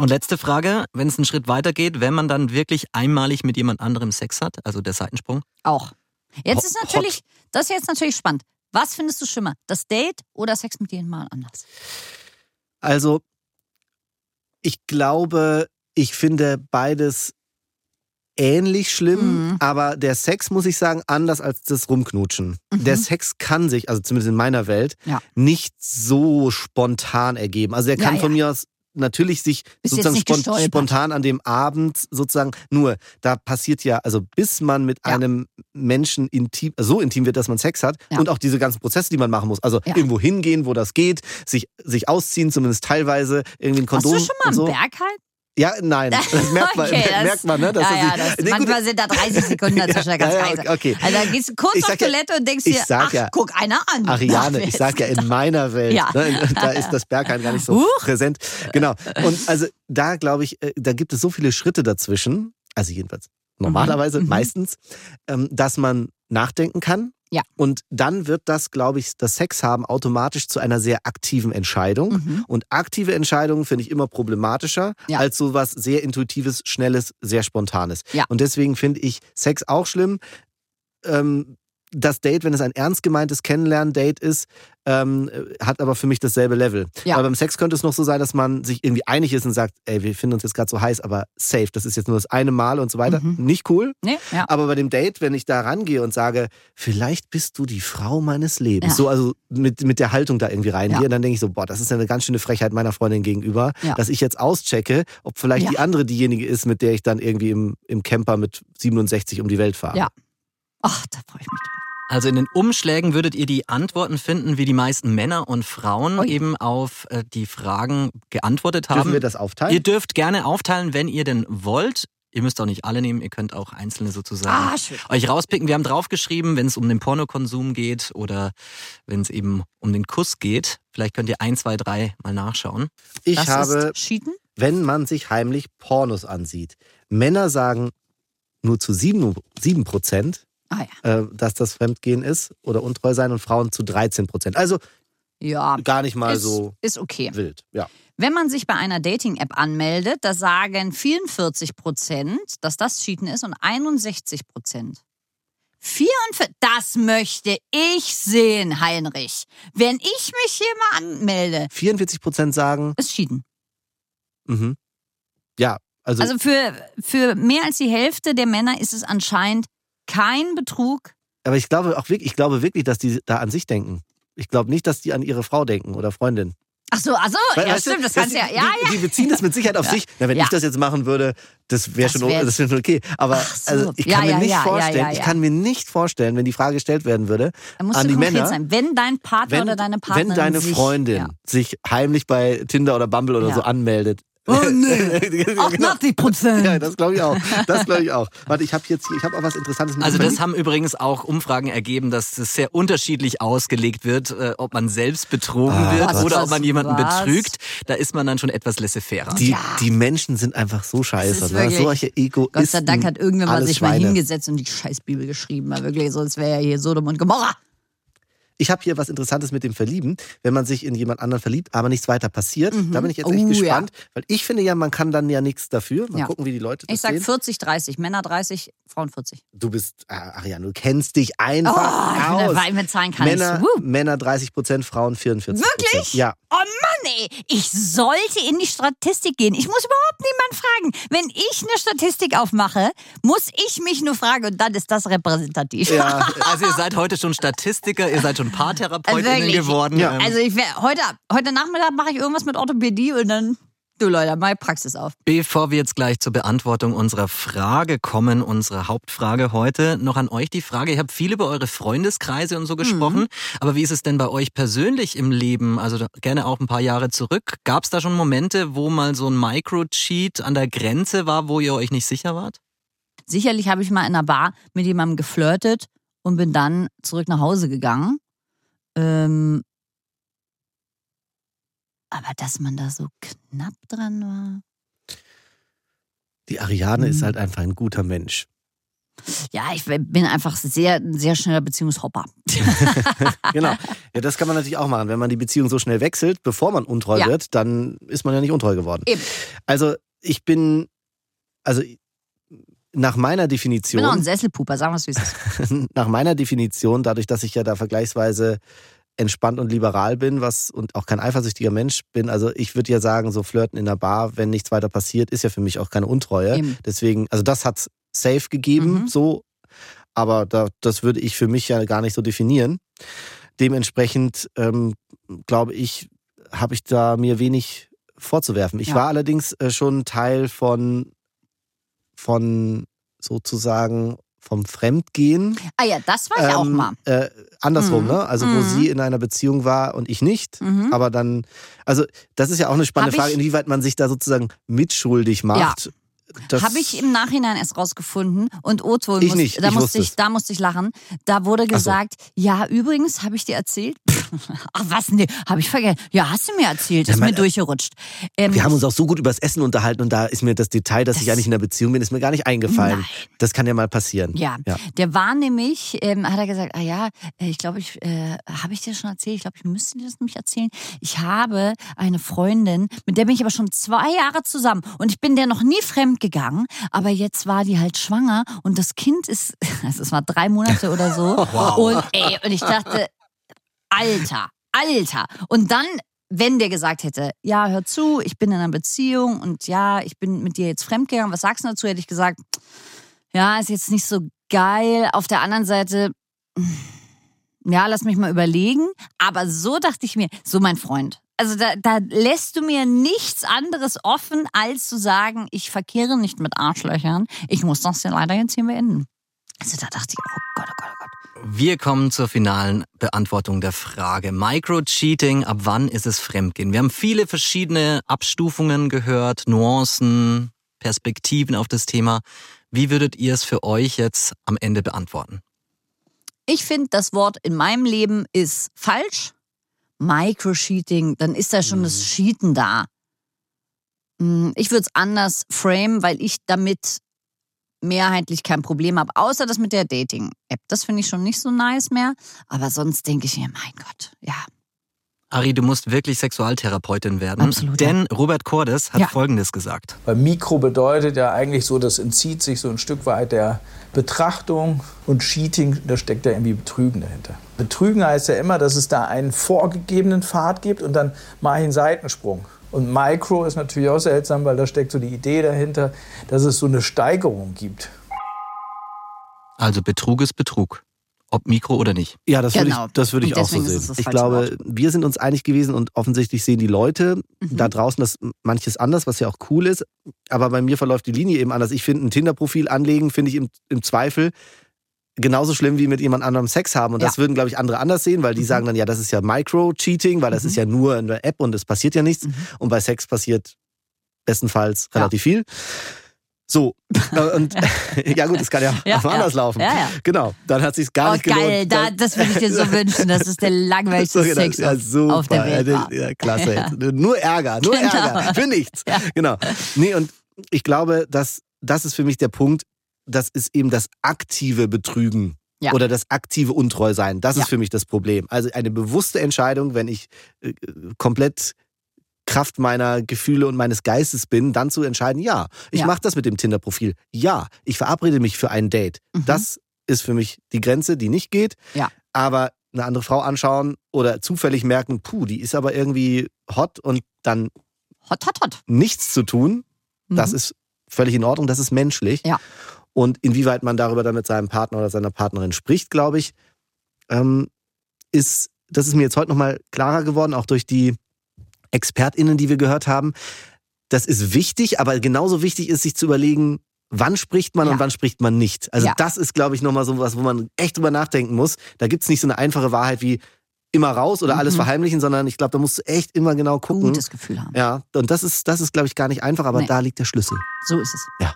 Und letzte Frage, wenn es einen Schritt weiter geht, wenn man dann wirklich einmalig mit jemand anderem Sex hat, also der Seitensprung. Auch. Jetzt Hot- ist natürlich, das ist jetzt natürlich spannend. Was findest du schlimmer? Das Date oder Sex mit jemandem anders? Also, ich glaube, ich finde beides ähnlich schlimm, Mhm. aber der Sex, muss ich sagen, anders als das Rumknutschen. Der Sex kann sich, also zumindest in meiner Welt, Mhm. Ja. nicht so spontan ergeben. Also er Ja, kann ja. von mir aus natürlich sich Bist sozusagen jetzt nicht spon gestolpert. spontan an dem Abend sozusagen nur da passiert ja also bis man mit Ja. einem Menschen intim so intim wird dass man Sex hat Ja. und auch diese ganzen Prozesse die man machen muss also Ja. irgendwo hingehen wo das geht sich sich ausziehen zumindest teilweise irgendwie ein Hast Kondom du schon mal so. einen Bergheim? Ja nein [laughs] das merkt man Okay, das- merkt man ne dass ja, ja, das, Nee, gut, manchmal sind da 30 Sekunden [laughs] dazwischen, ganz ja, ja, leise. okay. Also da gehst du kurz Ich auf ja- Toilette und denkst dir, ach, ja- guck einer an. Ariane, ich sag ja in meiner Welt, Ja. ne, da [laughs] ist das Bergheim gar nicht so Huch. präsent. Genau. Und also da glaube ich, äh, da gibt es so viele Schritte dazwischen, also jedenfalls normalerweise, Mhm. meistens, ähm, dass man nachdenken kann. Ja. Und dann wird das, glaube ich, das Sex haben automatisch zu einer sehr aktiven Entscheidung. Mhm. Und aktive Entscheidungen finde ich immer problematischer Ja. als sowas sehr intuitives, schnelles, sehr spontanes. Ja. Und deswegen finde ich Sex auch schlimm. Ähm, das Date, wenn es ein ernst gemeintes Kennenlernen-Date ist, ähm, hat aber für mich dasselbe Level. Ja. Aber beim Sex könnte es noch so sein, dass man sich irgendwie einig ist und sagt, ey, wir finden uns jetzt gerade so heiß, aber safe, das ist jetzt nur das eine Mal und so weiter. Mhm. Nicht cool. Nee, ja. Aber bei dem Date, wenn ich da rangehe und sage, vielleicht bist du die Frau meines Lebens, Ja. so also mit, mit der Haltung da irgendwie reingehe, dann denke ich so, boah, das ist ja eine ganz schöne Frechheit meiner Freundin gegenüber, dass ich jetzt auschecke, ob vielleicht die andere diejenige ist, mit der ich dann irgendwie im, im Camper mit 67 um die Welt fahre. Ja. Ach, da freue ich mich drauf. Also in den Umschlägen würdet ihr die Antworten finden, wie die meisten Männer und Frauen Ui. eben auf äh, die Fragen geantwortet haben. Dürfen wir das aufteilen? Ihr dürft gerne aufteilen, wenn ihr denn wollt. Ihr müsst auch nicht alle nehmen, ihr könnt auch einzelne sozusagen Ah, euch rauspicken. Wir haben draufgeschrieben, wenn es um den Pornokonsum geht oder wenn es eben um den Kuss geht. Vielleicht könnt ihr ein, zwei, drei mal nachschauen. ich das habe, ist Cheaten? wenn man sich heimlich Pornos ansieht, Männer sagen nur zu 7, 7 Prozent, Ah ja. äh, dass das Fremdgehen ist oder untreu sein und Frauen zu 13 Prozent. Also Ja, gar nicht mal ist, so ist okay. wild. Ja. Wenn man sich bei einer Dating-App anmeldet, da sagen 44 Prozent, dass das Cheaten ist und 61 Prozent. 44, das möchte ich sehen, Heinrich. Wenn ich mich hier mal anmelde, 44 Prozent sagen, ist Cheaten. mhm. ja, also, Also für, für mehr als die Hälfte der Männer ist es anscheinend kein Betrug. aber ich glaube auch wirklich, ich glaube wirklich, dass die da an sich denken. Ich glaube nicht, dass die an ihre Frau denken oder Freundin. Ach so, ach so, Weil, ja weißt du, stimmt, das kannst ja, die, ja, die, ja. Die beziehen das mit Sicherheit auf [laughs] Ja. sich. Na, wenn Ja. ich das jetzt machen würde, das wäre schon, wär- das wär schon okay. Aber so. also, ich Ja, kann ja, mir nicht ja, ja, vorstellen, ja, ich ja. kann mir nicht vorstellen, wenn die Frage gestellt werden würde, musst an die Männer, sein. Wenn dein Partner wenn, oder deine Partnerin wenn deine sich, Freundin Ja. sich heimlich bei Tinder oder Bumble oder Ja. so anmeldet. Oh [laughs] nee, 88 Prozent. Ja, das glaube ich auch. Das glaube ich auch. Warte, ich habe jetzt hier, ich habe auch was Interessantes mit Also das haben übrigens auch Umfragen ergeben, dass das sehr unterschiedlich ausgelegt wird, äh, ob man selbst betrogen Ah, wird was, oder was, ob man jemanden was? betrügt. Da ist man dann schon etwas laissez-faire. die, die Menschen sind einfach so scheiße. Ne? Solche Egoisten. Gott sei Dank hat irgendwann mal sich mal Schweine. hingesetzt und die Scheißbibel geschrieben. Weil wirklich, sonst wäre ja hier Sodom und Gomorra. Ich habe hier was Interessantes mit dem Verlieben. Wenn man sich in jemand anderen verliebt, aber nichts weiter passiert, Mhm. da bin ich jetzt echt Oh, gespannt. Weil ich finde ja, man kann dann ja nichts dafür. Mal Ja. gucken, wie die Leute das Ich sag sehen. 40, 30. Männer 30, Frauen 40. Du bist, ah, Ariane, du kennst dich Oh, einfach bin aus. dabei mit Zahlen kann Männer. Männer 30 Prozent, Frauen 44 Wirklich? Ja. Oh Mann, ey. Ich sollte in die Statistik gehen. Ich muss überhaupt niemanden fragen. Wenn ich eine Statistik aufmache, muss ich mich nur fragen und dann ist das repräsentativ. Ja, [laughs] Also ihr seid heute schon Statistiker, ihr seid schon Paartherapeutinnen Also wirklich. geworden. Ja. Ähm, Also ich wär, heute, heute Nachmittag mache ich irgendwas mit Orthopädie und dann, du Leute, mal Praxis auf. Bevor wir jetzt gleich zur Beantwortung unserer Frage kommen, unsere Hauptfrage heute, noch an euch die Frage. Ich habe viel über eure Freundeskreise und so gesprochen, aber wie ist es denn bei euch persönlich im Leben? Also gerne auch ein paar Jahre zurück. Gab es da schon Momente, wo mal so ein Micro-Cheat an der Grenze war, wo ihr euch nicht sicher wart? Sicherlich habe ich mal in einer Bar mit jemandem geflirtet und bin dann zurück nach Hause gegangen. Ähm, aber dass man da so knapp dran war. Die Ariane Hm. ist halt einfach ein guter Mensch. Ja, ich bin einfach sehr, ein sehr schneller Beziehungshopper. [laughs] Genau. [laughs] Ja, das kann man natürlich auch machen. Wenn man die Beziehung so schnell wechselt, bevor man untreu Ja. wird, dann ist man ja nicht untreu geworden. Eben. Also ich bin, also nach meiner Ich bin Definition, auch ein Sesselpuper, sagen wir es wie es ist. [laughs] nach meiner Definition, dadurch, dass ich ja da vergleichsweise entspannt und liberal bin, was und auch kein eifersüchtiger Mensch bin. Also ich würde ja sagen, so flirten in der Bar, wenn nichts weiter passiert, ist ja für mich auch keine Untreue. Eben. Deswegen, also das hat's safe gegeben, Mhm. so. Aber da, das würde ich für mich ja gar nicht so definieren. Dementsprechend ähm, glaube ich, habe ich da mir wenig vorzuwerfen. Ich Ja. war allerdings äh, schon Teil von, von sozusagen vom Fremdgehen. Ah ja, das war ich auch Ähm, mal. Äh, andersrum, Mhm. ne? Also wo Mhm. sie in einer Beziehung war und ich nicht. Mhm. Aber dann, also das ist ja auch eine spannende Hab Frage, inwieweit man sich da sozusagen mitschuldig macht. Das- Habe ich im Nachhinein erst rausgefunden und Otto, Ich muss- nicht, da, ich musste ich, da musste ich lachen. Da wurde so. gesagt, ja, übrigens, habe ich dir erzählt? Ach was, nee, habe ich vergessen. Ja, hast du mir erzählt, Ja, ist mein- mir durchgerutscht. Ähm, Wir haben uns auch so gut über das Essen unterhalten und da ist mir das Detail, dass ich eigentlich in einer Beziehung bin, ist mir gar nicht eingefallen. Das kann ja mal passieren. Ja, ja. der war nämlich, ähm, hat er gesagt, ah ja, äh, ich glaube, ich äh, habe ich dir schon erzählt, ich glaube, ich müsste dir das nämlich erzählen. Ich habe eine Freundin, mit der bin ich aber schon zwei Jahre zusammen und ich bin der noch nie fremd gegangen, aber jetzt war die halt schwanger und das Kind ist, [laughs] es war drei Monate oder so [laughs] Wow. und ey, und ich dachte, Alter, Alter. Und dann, wenn der gesagt hätte, ja, hör zu, ich bin in einer Beziehung und ja, ich bin mit dir jetzt fremdgegangen, was sagst du dazu? Hätte ich gesagt, ja, ist jetzt nicht so geil. Auf der anderen Seite, ja, lass mich mal überlegen. Aber so dachte ich mir, so mein Freund. Also da, da lässt du mir nichts anderes offen, als zu sagen, ich verkehre nicht mit Arschlöchern. Ich muss das ja leider jetzt hier beenden. Also da dachte ich, oh Wir kommen zur finalen Beantwortung der Frage. Micro-Cheating, ab wann ist es Fremdgehen? Wir haben viele verschiedene Abstufungen gehört, Nuancen, Perspektiven auf das Thema. Wie würdet ihr es für euch jetzt am Ende beantworten? Ich finde, das Wort in meinem Leben ist falsch. Microcheating, dann ist da schon das Cheaten da. Hm, Ich würde es anders frame, weil ich damit mehrheitlich kein Problem habe, außer das mit der Dating-App. Das finde ich schon nicht so nice mehr. Aber sonst denke ich mir, mein Gott, ja. Ari, du musst wirklich Sexualtherapeutin werden. Absolut, Denn Robert Cordes hat Ja. Folgendes gesagt. Weil Mikro bedeutet ja eigentlich so, das entzieht sich so ein Stück weit der Betrachtung und Cheating, da steckt ja irgendwie Betrügen dahinter. Betrügen heißt ja immer, dass es da einen vorgegebenen Pfad gibt und dann mache ich einen Seitensprung. Und Micro ist natürlich auch seltsam, weil da steckt so die Idee dahinter, dass es so eine Steigerung gibt. Also Betrug ist Betrug. Ob Mikro oder nicht. Ja, das würde Genau. ich, das würde ich auch so sehen. Ich glaube, Wort. wir sind uns einig gewesen und offensichtlich sehen die Leute Mhm. da draußen das manches anders, was ja auch cool ist. Aber bei mir verläuft die Linie eben anders. Ich finde, ein Tinder-Profil anlegen, finde ich im, im Zweifel genauso schlimm wie mit jemand anderem Sex haben. Und das Ja. würden, glaube ich, andere anders sehen, weil die sagen dann, ja, das ist ja Micro-Cheating, weil das ist ja nur in der App und es passiert ja nichts. Und bei Sex passiert bestenfalls relativ viel. So, [laughs] äh, und [laughs] ja gut, es kann ja, Ja, auch anders ja. laufen. Ja, ja. Genau, dann hat sich gar Oh, nicht gelohnt. geil, da, das würde ich dir so [laughs] wünschen. Das ist der langweiligste So, genau. Sex ja, auf, super. auf der Welt. Ja, klasse. Ja. Nur Ärger, nur Genau. Ärger. Für nichts. Genau. Nee, und ich glaube, dass das ist für mich der Punkt, das ist eben das aktive Betrügen. Ja. Oder das aktive Untreusein. Das Ja. ist für mich das Problem. Also eine bewusste Entscheidung, wenn ich äh, komplett Kraft meiner Gefühle und meines Geistes bin, dann zu entscheiden, ja, ich Ja. mache das mit dem Tinder-Profil. Ja, ich verabrede mich für ein Date. Das ist für mich die Grenze, die nicht geht. Mhm. Ja. Aber eine andere Frau anschauen oder zufällig merken, puh, die ist aber irgendwie hot und dann hot, hot, hot. nichts zu tun, das Mhm. ist völlig in Ordnung, das ist menschlich. Ja. Und inwieweit man darüber dann mit seinem Partner oder seiner Partnerin spricht, glaube ich, ähm, ist, das ist mir jetzt heute nochmal klarer geworden, auch durch die ExpertInnen, die wir gehört haben. Das ist wichtig, aber genauso wichtig ist, sich zu überlegen, wann spricht man und wann spricht man nicht. Also Ja. das ist, glaube ich, nochmal so was, wo man echt drüber nachdenken muss. Da gibt's nicht so eine einfache Wahrheit wie immer raus oder alles Mhm. verheimlichen, sondern ich glaube, da musst du echt immer genau gucken. Gutes Gefühl haben. Ja, und das ist, das ist, glaube ich, gar nicht einfach, aber Nee. da liegt der Schlüssel. So ist es. Ja.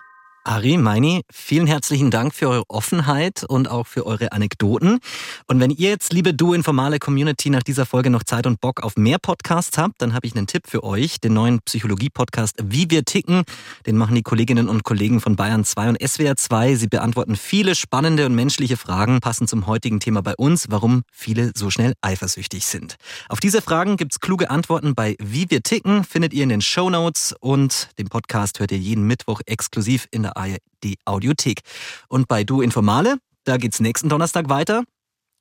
Ari, Meini, vielen herzlichen Dank für eure Offenheit und auch für eure Anekdoten. Und wenn ihr jetzt, liebe Du Informale Community, nach dieser Folge noch Zeit und Bock auf mehr Podcasts habt, dann habe ich einen Tipp für euch. Den neuen Psychologie-Podcast Wie wir ticken. Den machen die Kolleginnen und Kollegen von Bayern 2 und SWR 2. Sie beantworten viele spannende und menschliche Fragen, passend zum heutigen Thema bei uns, warum viele so schnell eifersüchtig sind. Auf diese Fragen gibt's kluge Antworten bei Wie wir ticken, findet ihr in den Show Notes und den Podcast hört ihr jeden Mittwoch exklusiv in der ARD Audiothek. Und bei Du Informale, da geht's nächsten Donnerstag weiter.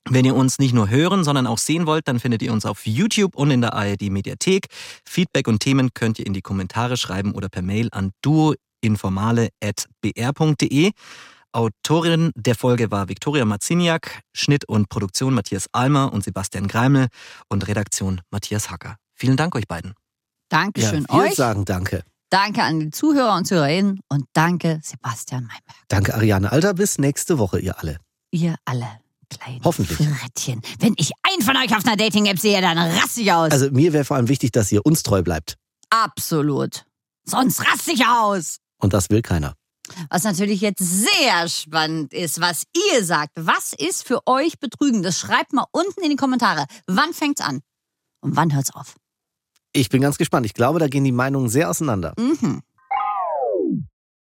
Wenn ihr uns nicht nur hören, sondern auch sehen wollt, dann findet ihr uns auf YouTube und in der ARD Mediathek. Feedback und Themen könnt ihr in die Kommentare schreiben oder per Mail an informale.br.de. Autorin der Folge war Viktoria Marziniak, Schnitt und Produktion Matthias Almer und Sebastian Greimel und Redaktion Matthias Hacker. Vielen Dank euch beiden. Dankeschön ja, wir euch. sagen danke. Danke an die Zuhörer und Zuhörerinnen und danke Sebastian Meinberg. Danke, Ariane Alter. Bis nächste Woche, ihr alle. Ihr alle kleinen Hoffentlich. Frettchen. Wenn ich einen von euch auf einer Dating-App sehe, dann raste ich aus. Also mir wäre vor allem wichtig, dass ihr uns treu bleibt. Absolut. Sonst raste ich aus. Und das will keiner. Was natürlich jetzt sehr spannend ist, was ihr sagt. Was ist für euch Betrügen? Das schreibt mal unten in die Kommentare. Wann fängt's an? Und wann hört's auf? Ich bin ganz gespannt. Ich glaube, da gehen die Meinungen sehr auseinander. Mhm.